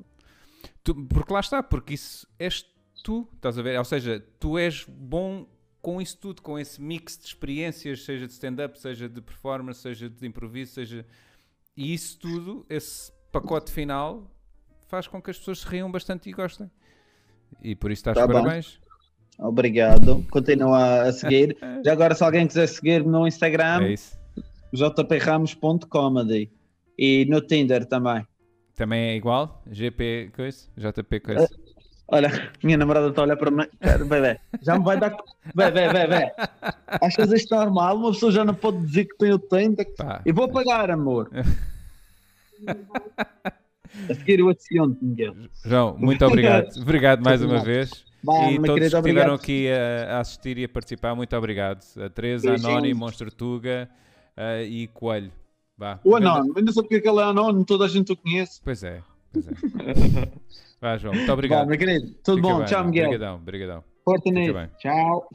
Tu- porque lá está, porque isso és tu, estás a ver? Ou seja, tu és bom com isso tudo, com esse mix de experiências, seja de stand-up, seja de performance, seja de improviso, seja. E isso tudo, esse pacote final, faz com que as pessoas se riam bastante e gostem. E por isso estás Tá parabéns. Obrigado. Continua a seguir. [laughs] Já agora, se alguém quiser seguir no Instagram, É isso. jpramos.comedy e no Tinder também. Também é igual? GP coisa? JP coisa? Olha, minha namorada está a olhar para mim. Cara, bebê, já me vai dar. Bebê, bebê. Achas isto normal? Uma pessoa já não pode dizer que tem o Tinder. Pá. E vou pagar, amor. A seguir o acionte, Miguel. João, muito obrigado. [laughs] Obrigado mais uma vez. E todos querido, que estiveram obrigado. aqui a, a assistir e a participar, muito obrigado. A Teresa, a. Noni, Monstro Tuga eh, e Coelho. Vá. O Anónimo, ainda sei porque é que ele é anónimo, toda a gente o conhece. Pois é. Pois é. [laughs] Vá, João, muito obrigado. meu querido, tudo Fica bom. bem, Tchau, Miguel. Obrigadão, obrigadão. Forte nisso. bem. Tchau.